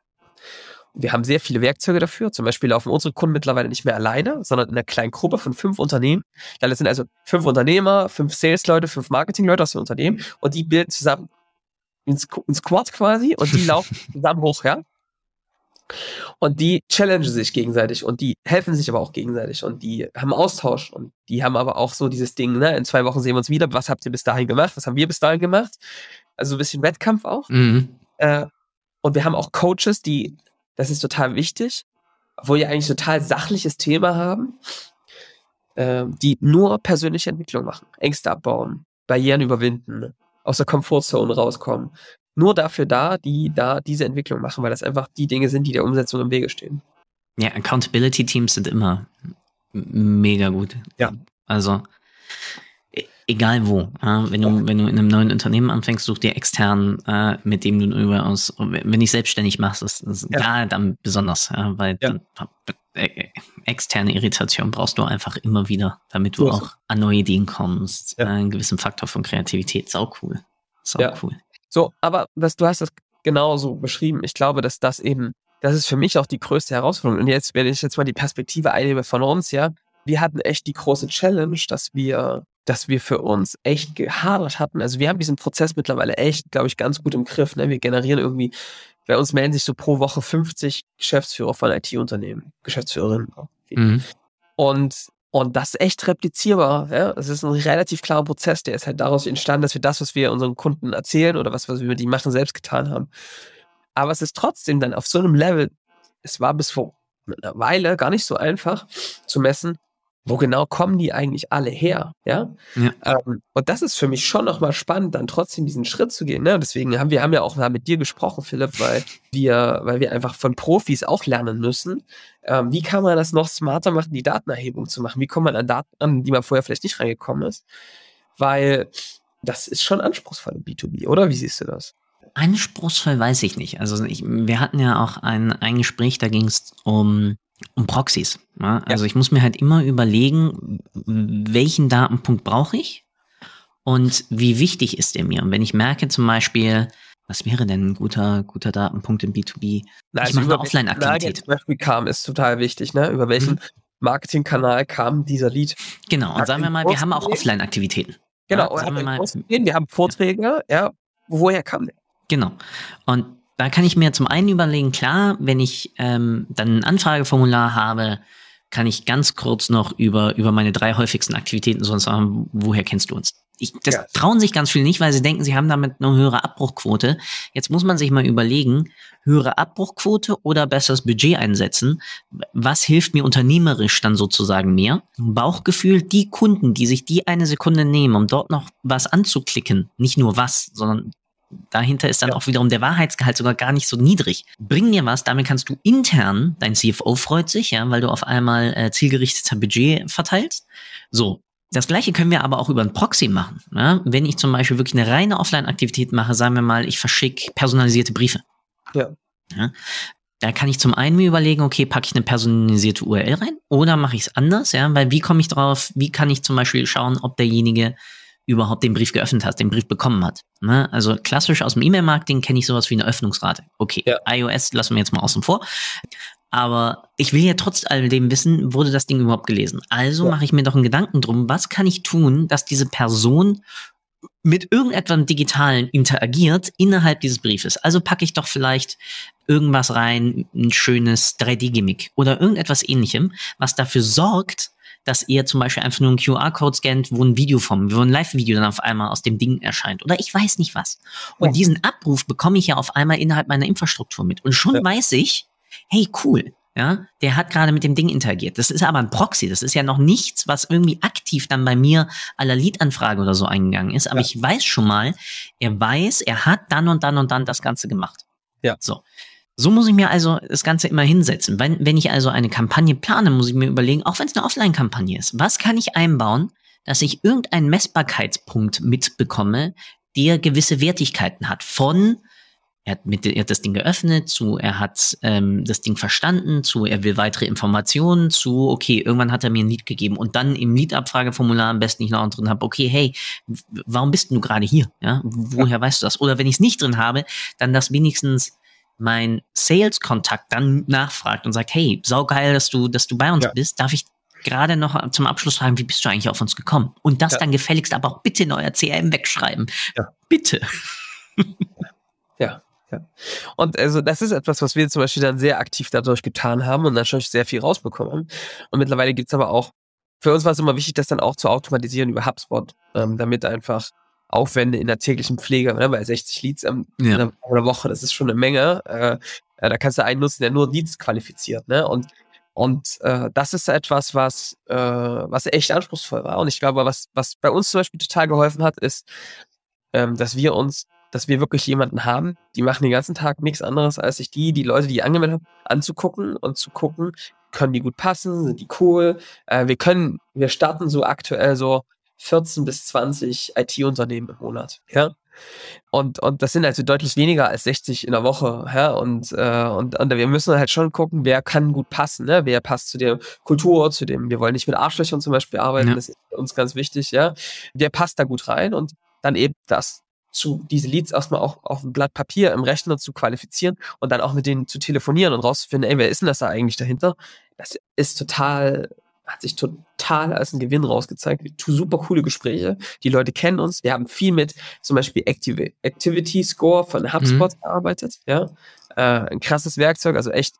Wir haben sehr viele Werkzeuge dafür. Zum Beispiel laufen unsere Kunden mittlerweile nicht mehr alleine, sondern in einer kleinen Gruppe von fünf Unternehmen. Das sind also fünf Unternehmer, fünf Sales-Leute, fünf Marketing-Leute aus dem Unternehmen und die bilden zusammen ein Squad quasi und die laufen zusammen hoch, ja. Und die challengen sich gegenseitig und die helfen sich aber auch gegenseitig und die haben Austausch und die haben aber auch so dieses Ding, ne, in zwei Wochen sehen wir uns wieder, was habt ihr bis dahin gemacht, was haben wir bis dahin gemacht? Also ein bisschen Wettkampf auch. Mhm. Äh, und wir haben auch Coaches, die das ist total wichtig, obwohl wir eigentlich total sachliches Thema haben, äh, die nur persönliche Entwicklung machen, Ängste abbauen, Barrieren überwinden, aus der Komfortzone rauskommen. Nur dafür da, die da diese Entwicklung machen, weil das einfach die Dinge sind, die der Umsetzung im Wege stehen. Ja, Accountability Teams sind immer mega gut. Ja. Also egal wo. Ja, wenn du wenn du in einem neuen Unternehmen anfängst, such dir extern, äh, mit dem du überaus, wenn ich selbstständig machst, ist, ist ja. da dann besonders, ja, weil ja. Äh, externe Irritation brauchst du einfach immer wieder, damit du so auch an neue Ideen kommst, ja. äh, einen gewissen Faktor von Kreativität. Sau cool. Sau cool. So, aber das, du hast das genauso beschrieben. Ich glaube, dass das eben das ist für mich auch die größte Herausforderung. Und jetzt, wenn ich jetzt mal die Perspektive einnehme von uns, ja, wir hatten echt die große Challenge, dass wir, dass wir für uns echt gehadert hatten. Also wir haben diesen Prozess mittlerweile echt, glaube ich, ganz gut im Griff. Ne? Wir generieren irgendwie, bei uns melden sich so pro Woche 50 Geschäftsführer von IT-Unternehmen, Geschäftsführerinnen. Mhm. Und und das ist echt replizierbar. Ja? Das ist ein relativ klarer Prozess, der ist halt daraus entstanden, dass wir das, was wir unseren Kunden erzählen oder was, was wir mit ihnen machen, selbst getan haben. Aber es ist trotzdem dann auf so einem Level, es war bis vor einer Weile gar nicht so einfach zu messen, wo genau kommen die eigentlich alle her? Ja. ja. Ähm, und das ist für mich schon nochmal spannend, dann trotzdem diesen Schritt zu gehen. Ne? Deswegen haben wir haben ja auch mal mit dir gesprochen, Philipp, weil wir, weil wir einfach von Profis auch lernen müssen. Ähm, wie kann man das noch smarter machen, die Datenerhebung zu machen? Wie kommt man an Daten an, die man vorher vielleicht nicht reingekommen ist? Weil das ist schon anspruchsvoll im B2B, oder? Wie siehst du das? Anspruchsvoll weiß ich nicht. Also ich, wir hatten ja auch ein, ein Gespräch, da ging es um um Proxys. Ja? Also ja. ich muss mir halt immer überlegen, welchen Datenpunkt brauche ich und wie wichtig ist der mir. Und wenn ich merke zum Beispiel, was wäre denn ein guter, guter Datenpunkt im B2B? Na, ich also mache eine Offline-Aktivität. Zum Beispiel kam, ist total wichtig, ne? Über welchen mhm. Marketingkanal kam dieser Lead? Genau, und sagen wir mal, wir haben auch Offline-Aktivitäten. Genau, ja, sagen wir, mal, wir haben Vorträge, ja, woher kam der? Genau. Und da kann ich mir zum einen überlegen, klar, wenn ich ähm, dann ein Anfrageformular habe, kann ich ganz kurz noch über, über meine drei häufigsten Aktivitäten sonst sagen, woher kennst du uns? Ich, das ja. trauen sich ganz viele nicht, weil sie denken, sie haben damit eine höhere Abbruchquote. Jetzt muss man sich mal überlegen, höhere Abbruchquote oder besseres Budget einsetzen. Was hilft mir unternehmerisch dann sozusagen mehr? Bauchgefühl, die Kunden, die sich die eine Sekunde nehmen, um dort noch was anzuklicken, nicht nur was, sondern dahinter ist dann ja. auch wiederum der Wahrheitsgehalt sogar gar nicht so niedrig. Bring mir was, damit kannst du intern, dein CFO freut sich, ja, weil du auf einmal äh, zielgerichteter Budget verteilst. So. Das gleiche können wir aber auch über ein Proxy machen. Ja? Wenn ich zum Beispiel wirklich eine reine Offline-Aktivität mache, sagen wir mal, ich verschicke personalisierte Briefe. Ja. ja? Da kann ich zum einen mir überlegen, okay, packe ich eine personalisierte URL rein oder mache ich es anders, ja, weil wie komme ich drauf, wie kann ich zum Beispiel schauen, ob derjenige überhaupt den Brief geöffnet hat, den Brief bekommen hat. Ne? Also klassisch aus dem E-Mail-Marketing kenne ich sowas wie eine Öffnungsrate. Okay, ja. iOS lassen wir jetzt mal außen vor. Aber ich will ja trotz alledem wissen, wurde das Ding überhaupt gelesen. Also ja. mache ich mir doch einen Gedanken drum, was kann ich tun, dass diese Person mit irgendetwas Digitalen interagiert innerhalb dieses Briefes. Also packe ich doch vielleicht irgendwas rein, ein schönes 3D-Gimmick oder irgendetwas ähnlichem, was dafür sorgt, dass ihr zum Beispiel einfach nur einen QR-Code scannt, wo ein Video vom, wo ein Live-Video dann auf einmal aus dem Ding erscheint. Oder ich weiß nicht was. Und ja. diesen Abruf bekomme ich ja auf einmal innerhalb meiner Infrastruktur mit. Und schon ja. weiß ich, hey, cool. Ja, der hat gerade mit dem Ding interagiert. Das ist aber ein Proxy. Das ist ja noch nichts, was irgendwie aktiv dann bei mir aller Lead-Anfrage oder so eingegangen ist. Aber ja. ich weiß schon mal, er weiß, er hat dann und dann und dann das Ganze gemacht. Ja. So. So muss ich mir also das Ganze immer hinsetzen. Wenn, wenn ich also eine Kampagne plane, muss ich mir überlegen, auch wenn es eine Offline-Kampagne ist, was kann ich einbauen, dass ich irgendeinen Messbarkeitspunkt mitbekomme, der gewisse Wertigkeiten hat. Von er hat, mit, er hat das Ding geöffnet, zu er hat ähm, das Ding verstanden, zu er will weitere Informationen, zu okay, irgendwann hat er mir ein Lied gegeben und dann im Liedabfrageformular am besten ich noch drin habe, okay, hey, warum bist du gerade hier? Ja, woher ja. weißt du das? Oder wenn ich es nicht drin habe, dann das wenigstens mein Sales-Kontakt dann nachfragt und sagt, hey, saugeil, dass du, dass du bei uns ja. bist, darf ich gerade noch zum Abschluss fragen, wie bist du eigentlich auf uns gekommen? Und das ja. dann gefälligst aber auch bitte in euer CRM wegschreiben. Ja. Bitte. ja. Ja. Und also das ist etwas, was wir zum Beispiel dann sehr aktiv dadurch getan haben und natürlich sehr viel rausbekommen haben. Und mittlerweile gibt es aber auch, für uns war es immer wichtig, das dann auch zu automatisieren über HubSpot, ähm, damit einfach Aufwände in der täglichen Pflege, ne, weil 60 Leads in ja. einer Woche, das ist schon eine Menge. Äh, da kannst du einen nutzen, der nur Leads qualifiziert, ne? Und und äh, das ist etwas, was äh, was echt anspruchsvoll war. Und ich glaube, was was bei uns zum Beispiel total geholfen hat, ist, ähm, dass wir uns, dass wir wirklich jemanden haben, die machen den ganzen Tag nichts anderes, als sich die die Leute, die angemeldet haben, anzugucken und zu gucken, können die gut passen, sind die cool. Äh, wir können, wir starten so aktuell so 14 bis 20 IT-Unternehmen im Monat. Ja. Und, und das sind also deutlich weniger als 60 in der Woche. Ja? Und, äh, und, und wir müssen halt schon gucken, wer kann gut passen, ne? wer passt zu der Kultur, zu dem, wir wollen nicht mit Arschlöchern zum Beispiel arbeiten, ja. das ist uns ganz wichtig, ja. Der passt da gut rein und dann eben das zu, diese Leads erstmal auch auf ein Blatt Papier im Rechner zu qualifizieren und dann auch mit denen zu telefonieren und rauszufinden, ey, wer ist denn das da eigentlich dahinter? Das ist total, hat sich total als ein Gewinn rausgezeigt. Super coole Gespräche. Die Leute kennen uns. Wir haben viel mit zum Beispiel Activ Activity Score von HubSpot mhm. gearbeitet. Ja, äh, ein krasses Werkzeug. Also echt,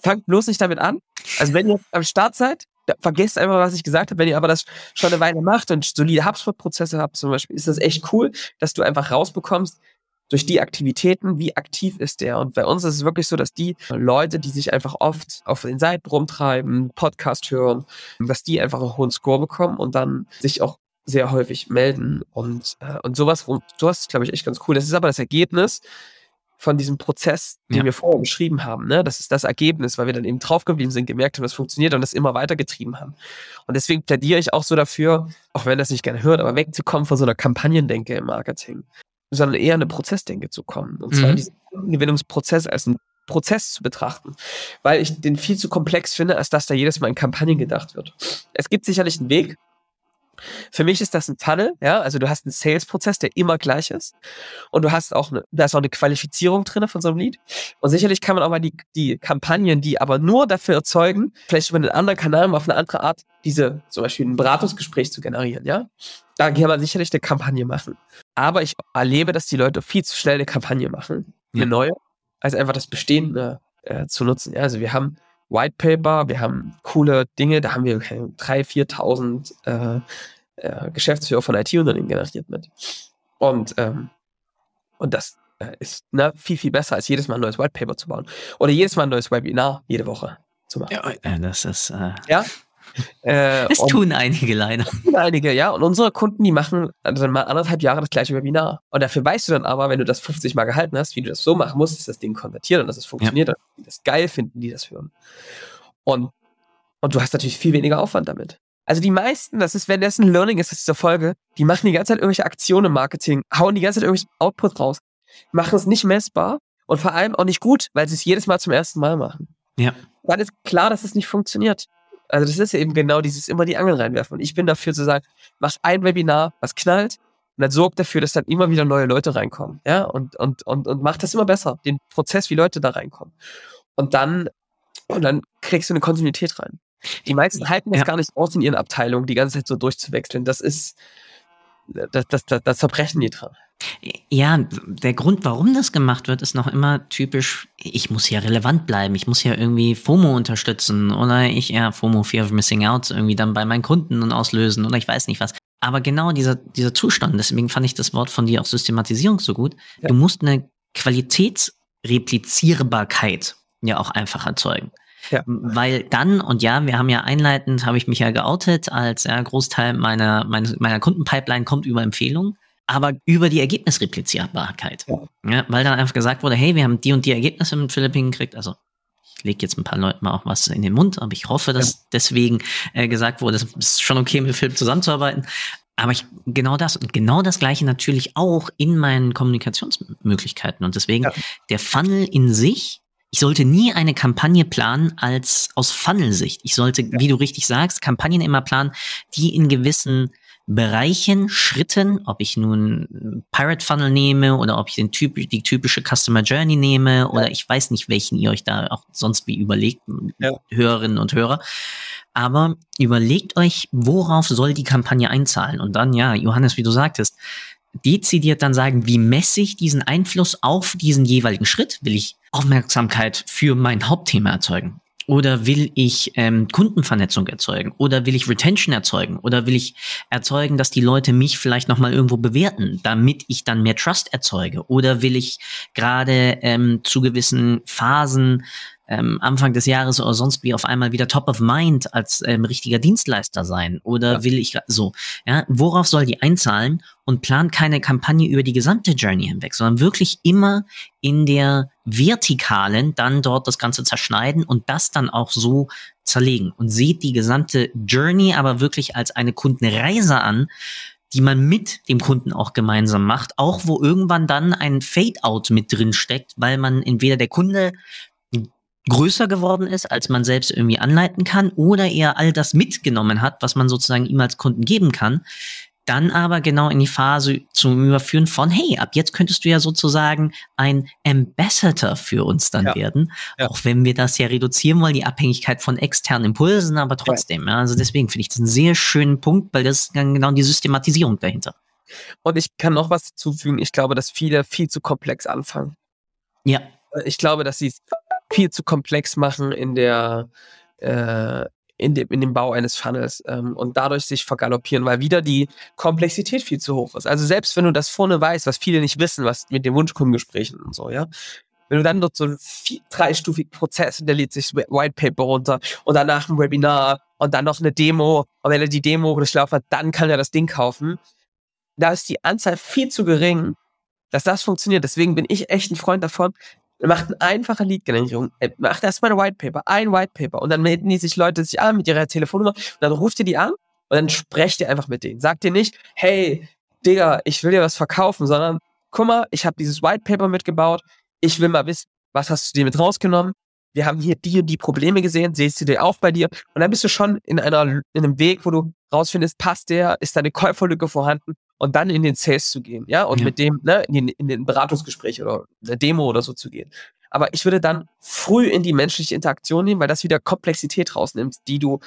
fangt bloß nicht damit an. Also wenn ihr am Start seid, vergesst einfach, was ich gesagt habe. Wenn ihr aber das schon eine Weile macht und solide HubSpot-Prozesse habt zum Beispiel, ist das echt cool, dass du einfach rausbekommst, durch die Aktivitäten, wie aktiv ist der. Und bei uns ist es wirklich so, dass die Leute, die sich einfach oft auf den Seiten rumtreiben, Podcast hören, dass die einfach einen hohen Score bekommen und dann sich auch sehr häufig melden. Und, äh, und sowas, sowas ist, glaube ich, echt ganz cool. Das ist aber das Ergebnis von diesem Prozess, den ja. wir vorher beschrieben haben. Ne? Das ist das Ergebnis, weil wir dann eben draufgeblieben sind, gemerkt haben, das funktioniert und das immer weitergetrieben haben. Und deswegen plädiere ich auch so dafür, auch wenn das nicht gerne hört, aber wegzukommen von so einer Kampagnendenke im Marketing, sondern eher eine Prozessdenke zu kommen. Und zwar mhm. diesen Gewinnungsprozess als einen Prozess zu betrachten, weil ich den viel zu komplex finde, als dass da jedes Mal in Kampagnen gedacht wird. Es gibt sicherlich einen Weg, für mich ist das ein Funnel, ja, also du hast einen Sales-Prozess, der immer gleich ist. Und du hast auch eine, da ist auch eine Qualifizierung drin von so einem Lead. Und sicherlich kann man auch mal die, die Kampagnen, die aber nur dafür erzeugen, vielleicht über einen anderen Kanal auf eine andere Art, diese, zum Beispiel ein Beratungsgespräch zu generieren, ja, da kann man sicherlich eine Kampagne machen. Aber ich erlebe, dass die Leute viel zu schnell eine Kampagne machen, eine ja. neue, als einfach das Bestehende äh, zu nutzen, ja, also wir haben White Paper, wir haben coole Dinge, da haben wir 3.000, 4.000 äh, äh, Geschäftsführer von IT-Unternehmen generiert mit. Und, ähm, und das äh, ist ne, viel, viel besser, als jedes Mal ein neues White Paper zu bauen. Oder jedes Mal ein neues Webinar jede Woche zu machen. Ja, das ist. Äh, ja, äh, das tun einige leider. Tun einige, ja. Und unsere Kunden, die machen dann mal anderthalb Jahre das gleiche Webinar. Und dafür weißt du dann aber, wenn du das 50 Mal gehalten hast, wie du das so machen musst, dass das Ding konvertiert und dass es funktioniert, ja. dass die das geil finden, die das hören. Und, und du hast natürlich viel weniger Aufwand damit. Also die meisten, das ist, wenn das ein Learning ist aus dieser Folge, die machen die ganze Zeit irgendwelche Aktionen im Marketing, hauen die ganze Zeit irgendwelchen Output raus, machen es nicht messbar und vor allem auch nicht gut, weil sie es jedes Mal zum ersten Mal machen. Ja. Dann ist klar, dass es nicht funktioniert. Also das ist eben genau dieses immer die Angeln reinwerfen. Und ich bin dafür zu sagen, mach ein Webinar, was knallt, und dann sorgt dafür, dass dann immer wieder neue Leute reinkommen. Ja, und, und, und, und mach das immer besser, den Prozess, wie Leute da reinkommen. Und dann, und dann kriegst du eine Kontinuität rein. Die meisten halten das ja. gar nicht aus in ihren Abteilungen, die ganze Zeit so durchzuwechseln. Das ist, das, das, das, das zerbrechen die dran. Ja, der Grund, warum das gemacht wird, ist noch immer typisch, ich muss ja relevant bleiben, ich muss ja irgendwie FOMO unterstützen oder ich, ja, FOMO, Fear of Missing Out, irgendwie dann bei meinen Kunden und auslösen oder ich weiß nicht was. Aber genau dieser, dieser Zustand, deswegen fand ich das Wort von dir auch Systematisierung so gut. Ja. Du musst eine Qualitätsreplizierbarkeit ja auch einfach erzeugen. Ja. Weil dann, und ja, wir haben ja einleitend, habe ich mich ja geoutet, als ja, Großteil meiner, meiner, meiner Kundenpipeline kommt über Empfehlungen aber über die Ergebnisreplizierbarkeit. Ja. ja. weil dann einfach gesagt wurde, hey, wir haben die und die Ergebnisse mit Philippinen gekriegt. Also ich lege jetzt ein paar Leuten mal auch was in den Mund, aber ich hoffe, dass ja. deswegen äh, gesagt wurde, es ist schon okay, mit Philipp zusammenzuarbeiten. Aber ich, genau das und genau das Gleiche natürlich auch in meinen Kommunikationsmöglichkeiten. Und deswegen ja. der Funnel in sich, ich sollte nie eine Kampagne planen als aus Funnel-Sicht. Ich sollte, ja. wie du richtig sagst, Kampagnen immer planen, die in gewissen Bereichen, Schritten, ob ich nun Pirate Funnel nehme oder ob ich den typ, die typische Customer Journey nehme ja. oder ich weiß nicht, welchen ihr euch da auch sonst wie überlegt, ja. Hörerinnen und Hörer. Aber überlegt euch, worauf soll die Kampagne einzahlen? Und dann, ja, Johannes, wie du sagtest, dezidiert dann sagen, wie messe ich diesen Einfluss auf diesen jeweiligen Schritt? Will ich Aufmerksamkeit für mein Hauptthema erzeugen? Oder will ich ähm, Kundenvernetzung erzeugen? Oder will ich Retention erzeugen? Oder will ich erzeugen, dass die Leute mich vielleicht nochmal irgendwo bewerten, damit ich dann mehr Trust erzeuge? Oder will ich gerade ähm, zu gewissen Phasen ähm, Anfang des Jahres oder sonst wie auf einmal wieder top of mind als ähm, richtiger Dienstleister sein? Oder ja. will ich so, ja, worauf soll die einzahlen und plant keine Kampagne über die gesamte Journey hinweg, sondern wirklich immer in der Vertikalen dann dort das Ganze zerschneiden und das dann auch so zerlegen und sieht die gesamte Journey aber wirklich als eine Kundenreise an, die man mit dem Kunden auch gemeinsam macht, auch wo irgendwann dann ein Fade-out mit drin steckt, weil man entweder der Kunde größer geworden ist, als man selbst irgendwie anleiten kann, oder er all das mitgenommen hat, was man sozusagen ihm als Kunden geben kann. dann aber genau in die Phase zum Überführen von, hey, ab jetzt könntest du ja sozusagen ein Ambassador für uns dann ja. werden. Ja. Auch wenn wir das ja reduzieren wollen, die Abhängigkeit von externen Impulsen, aber trotzdem. Ja. also deswegen finde ich das einen sehr schönen Punkt, weil das ist dann genau die Systematisierung dahinter. Und ich kann noch was hinzufügen. Ich glaube, dass viele viel zu komplex anfangen. Ja. Ich glaube, dass sie es viel zu komplex machen in der, äh, in dem, in dem Bau eines Funnels ähm, und dadurch sich vergaloppieren, weil wieder die Komplexität viel zu hoch ist. Also selbst wenn du das vorne weißt, was viele nicht wissen, was mit den Wunschkundengesprächen und so, ja, wenn du dann dort so einen vier, dreistufigen Prozess, der lädt sich White Paper runter und danach ein Webinar und dann noch eine Demo und wenn er die Demo durchlaufen hat, dann kann er das Ding kaufen. Da ist die Anzahl viel zu gering, dass das funktioniert. Deswegen bin ich echt ein Freund davon, macht eine einfache Lead-Generierung, macht erstmal ein White Paper, ein White Paper. Und dann melden die sich Leute sich an mit ihrer Telefonnummer. Und dann ruft ihr die an und dann sprecht ihr einfach mit denen. Sagt ihr nicht, hey, Digga, ich will dir was verkaufen, sondern guck mal, ich habe dieses White Paper mitgebaut, ich will mal wissen, was hast du dir mit rausgenommen? Wir haben hier die und die Probleme gesehen, siehst du dir auch bei dir? Und dann bist du schon in einer in einem Weg, wo du rausfindest, passt der, ist da eine Käuferlücke vorhanden und dann in den Sales zu gehen, ja, und ja. mit dem, ne, in den, in den Beratungsgespräch oder eine Demo oder so zu gehen. Aber ich würde dann früh in die menschliche Interaktion nehmen, weil das wieder Komplexität rausnimmt, die du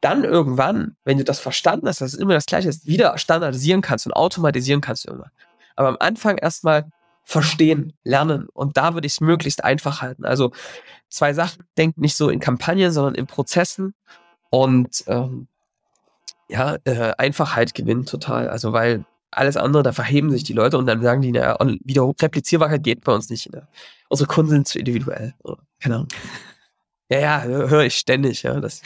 dann irgendwann, wenn du das verstanden hast, dass es immer das Gleiche ist, wieder standardisieren kannst und automatisieren kannst irgendwann. Aber am Anfang erstmal verstehen, lernen und da würde ich es möglichst einfach halten. Also zwei Sachen, denkt nicht so in Kampagnen, sondern in Prozessen und ähm, ja, äh, Einfachheit gewinnt total. Also weil alles andere, da verheben sich die Leute und dann sagen die, naja, wieder Replizierbarkeit geht bei uns nicht. Ne? Unsere Kunden sind zu individuell. Keine Ahnung. Ja, ja, höre ich ständig, ja. Das,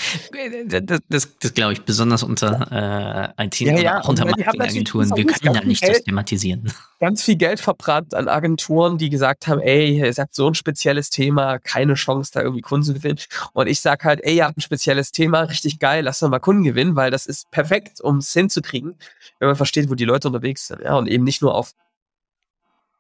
das, das, das glaube ich, besonders unter äh, IT ja, ja. auch unter Marketingagenturen. Wir können ja nicht Geld, systematisieren. Ganz viel Geld verbrannt an Agenturen, die gesagt haben, ey, ihr habt so ein spezielles Thema, keine Chance, da irgendwie Kunden zu gewinnen. Und ich sage halt, ey, ihr habt ein spezielles Thema, richtig geil, lasst uns mal Kunden gewinnen, weil das ist perfekt, um es hinzukriegen, wenn man versteht, wo die Leute unterwegs sind. Ja, und eben nicht nur auf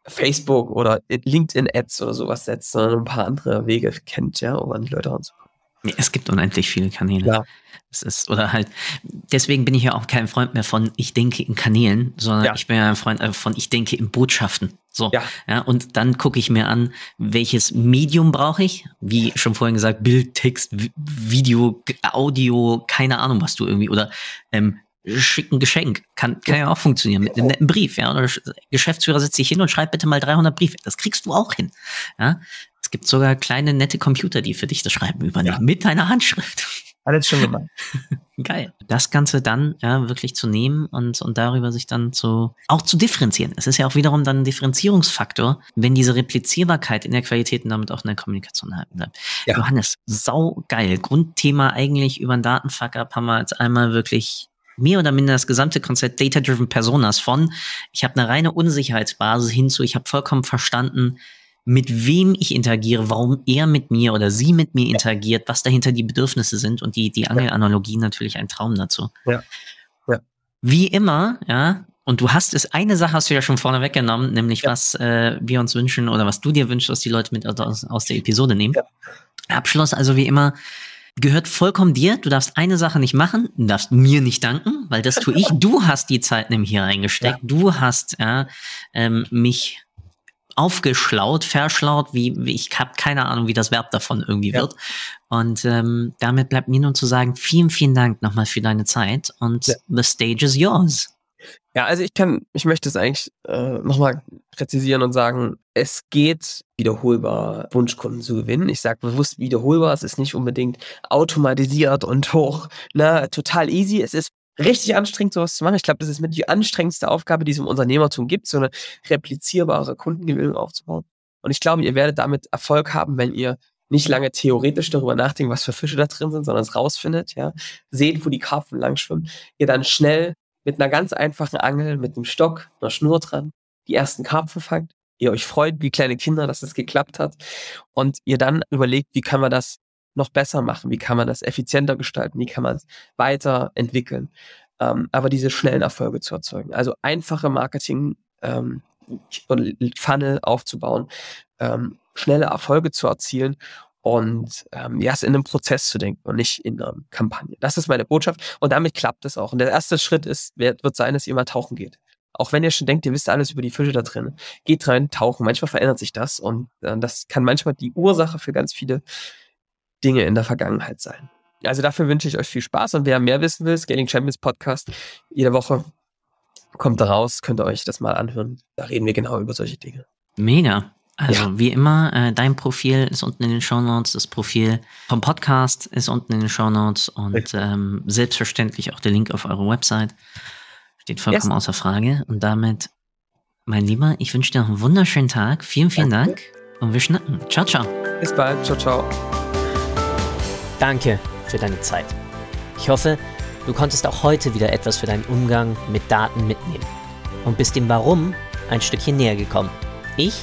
Facebook oder LinkedIn-Ads oder sowas setzt, sondern ein paar andere Wege kennt, ja, um an die Leute ranzukommen. Es gibt unendlich viele Kanäle. Ja. Es ist, oder halt, deswegen bin ich ja auch kein Freund mehr von ich denke in Kanälen, sondern ja. ich bin ja ein Freund äh, von ich denke in Botschaften. So. Ja. ja und dann gucke ich mir an, welches Medium brauche ich? Wie schon vorhin gesagt, Bild, Text, Video, Audio, keine Ahnung, was du irgendwie, oder ähm, schicken Geschenk. Kann, kann ja auch funktionieren mit einem netten Brief, ja. Oder Geschäftsführer setzt sich hin und schreibt bitte mal 300 Briefe. Das kriegst du auch hin, ja. Es gibt sogar kleine nette Computer, die für dich das Schreiben übernehmen, ja. mit deiner Handschrift. Alles schon gemacht. Geil. Das Ganze dann ja wirklich zu nehmen und, und darüber sich dann zu, auch zu differenzieren. Es ist ja auch wiederum dann ein Differenzierungsfaktor, wenn diese Replizierbarkeit in der Qualität und damit auch in der Kommunikation halten bleibt. Ja. Johannes, sau geil. Grundthema eigentlich über einen Datenfuck-up haben wir jetzt einmal wirklich mehr oder minder das gesamte Konzept Data-Driven Personas von, ich habe eine reine Unsicherheitsbasis hinzu, ich habe vollkommen verstanden, mit wem ich interagiere, warum er mit mir oder sie mit mir interagiert, was dahinter die Bedürfnisse sind und die, die Angelanalogie natürlich ein Traum dazu. Ja. ja. Wie immer, ja, und du hast es, eine Sache hast du ja schon vorne weggenommen, nämlich ja. was äh, wir uns wünschen oder was du dir wünschst, was die Leute mit aus, aus der Episode nehmen. Ja. Abschluss also wie immer, gehört vollkommen dir. Du darfst eine Sache nicht machen, du darfst mir nicht danken, weil das tue ich. Du hast die Zeit nämlich hier reingesteckt. Ja. Du hast ja, ähm, mich aufgeschlaut, verschlaut, wie, wie ich habe keine Ahnung, wie das Verb davon irgendwie ja. wird. Und ähm, damit bleibt mir nur zu sagen, vielen, vielen Dank nochmal für deine Zeit und the stage is yours. Ja, also ich kann, ich möchte es eigentlich äh, nochmal präzisieren und sagen, es geht wiederholbar Wunschkunden zu gewinnen. Ich sage bewusst wiederholbar, es ist nicht unbedingt automatisiert und hoch, ne, total easy. Es ist richtig anstrengend, sowas zu machen. Ich glaube, das ist mit die anstrengendste Aufgabe, die es im Unternehmertum gibt, so eine replizierbare Kundengewinnung aufzubauen. Und ich glaube, ihr werdet damit Erfolg haben, wenn ihr nicht lange theoretisch darüber nachdenkt, was für Fische da drin sind, sondern es rausfindet, ja, seht, wo die Karpfen lang schwimmen, ihr dann schnell mit einer ganz einfachen Angel, mit einem Stock, einer Schnur dran, die ersten Karpfen fangt, ihr euch freut wie kleine Kinder, dass es geklappt hat und ihr dann überlegt, wie kann man das noch besser machen, wie kann man das effizienter gestalten, wie kann man es weiterentwickeln, ähm, aber diese schnellen Erfolge zu erzeugen. Also einfache Marketing ähm, Funnel aufzubauen, ähm, schnelle Erfolge zu erzielen und ähm, ja, es in einem Prozess zu denken und nicht in einer Kampagne. Das ist meine Botschaft und damit klappt es auch. Und der erste Schritt ist, wird sein, dass ihr mal tauchen geht. Auch wenn ihr schon denkt, ihr wisst alles über die Fische da drin, geht rein, tauchen. Manchmal verändert sich das und äh, das kann manchmal die Ursache für ganz viele Dinge in der Vergangenheit sein. Also dafür wünsche ich euch viel Spaß und wer mehr wissen will, Scaling Champions Podcast, jede Woche kommt da raus, könnt ihr euch das mal anhören. Da reden wir genau über solche Dinge. Mega. Also ja. wie immer, äh, dein Profil ist unten in den Show Notes, das Profil vom Podcast ist unten in den Show Notes und ähm, selbstverständlich auch der Link auf eure Website. Steht vollkommen yes. außer Frage. Und damit, mein Lieber, ich wünsche dir noch einen wunderschönen Tag. Vielen, vielen Danke. Dank und wir schnacken. Ciao, ciao. Bis bald. Ciao, ciao. Danke für deine Zeit. Ich hoffe, du konntest auch heute wieder etwas für deinen Umgang mit Daten mitnehmen und bist dem Warum ein Stückchen näher gekommen. Ich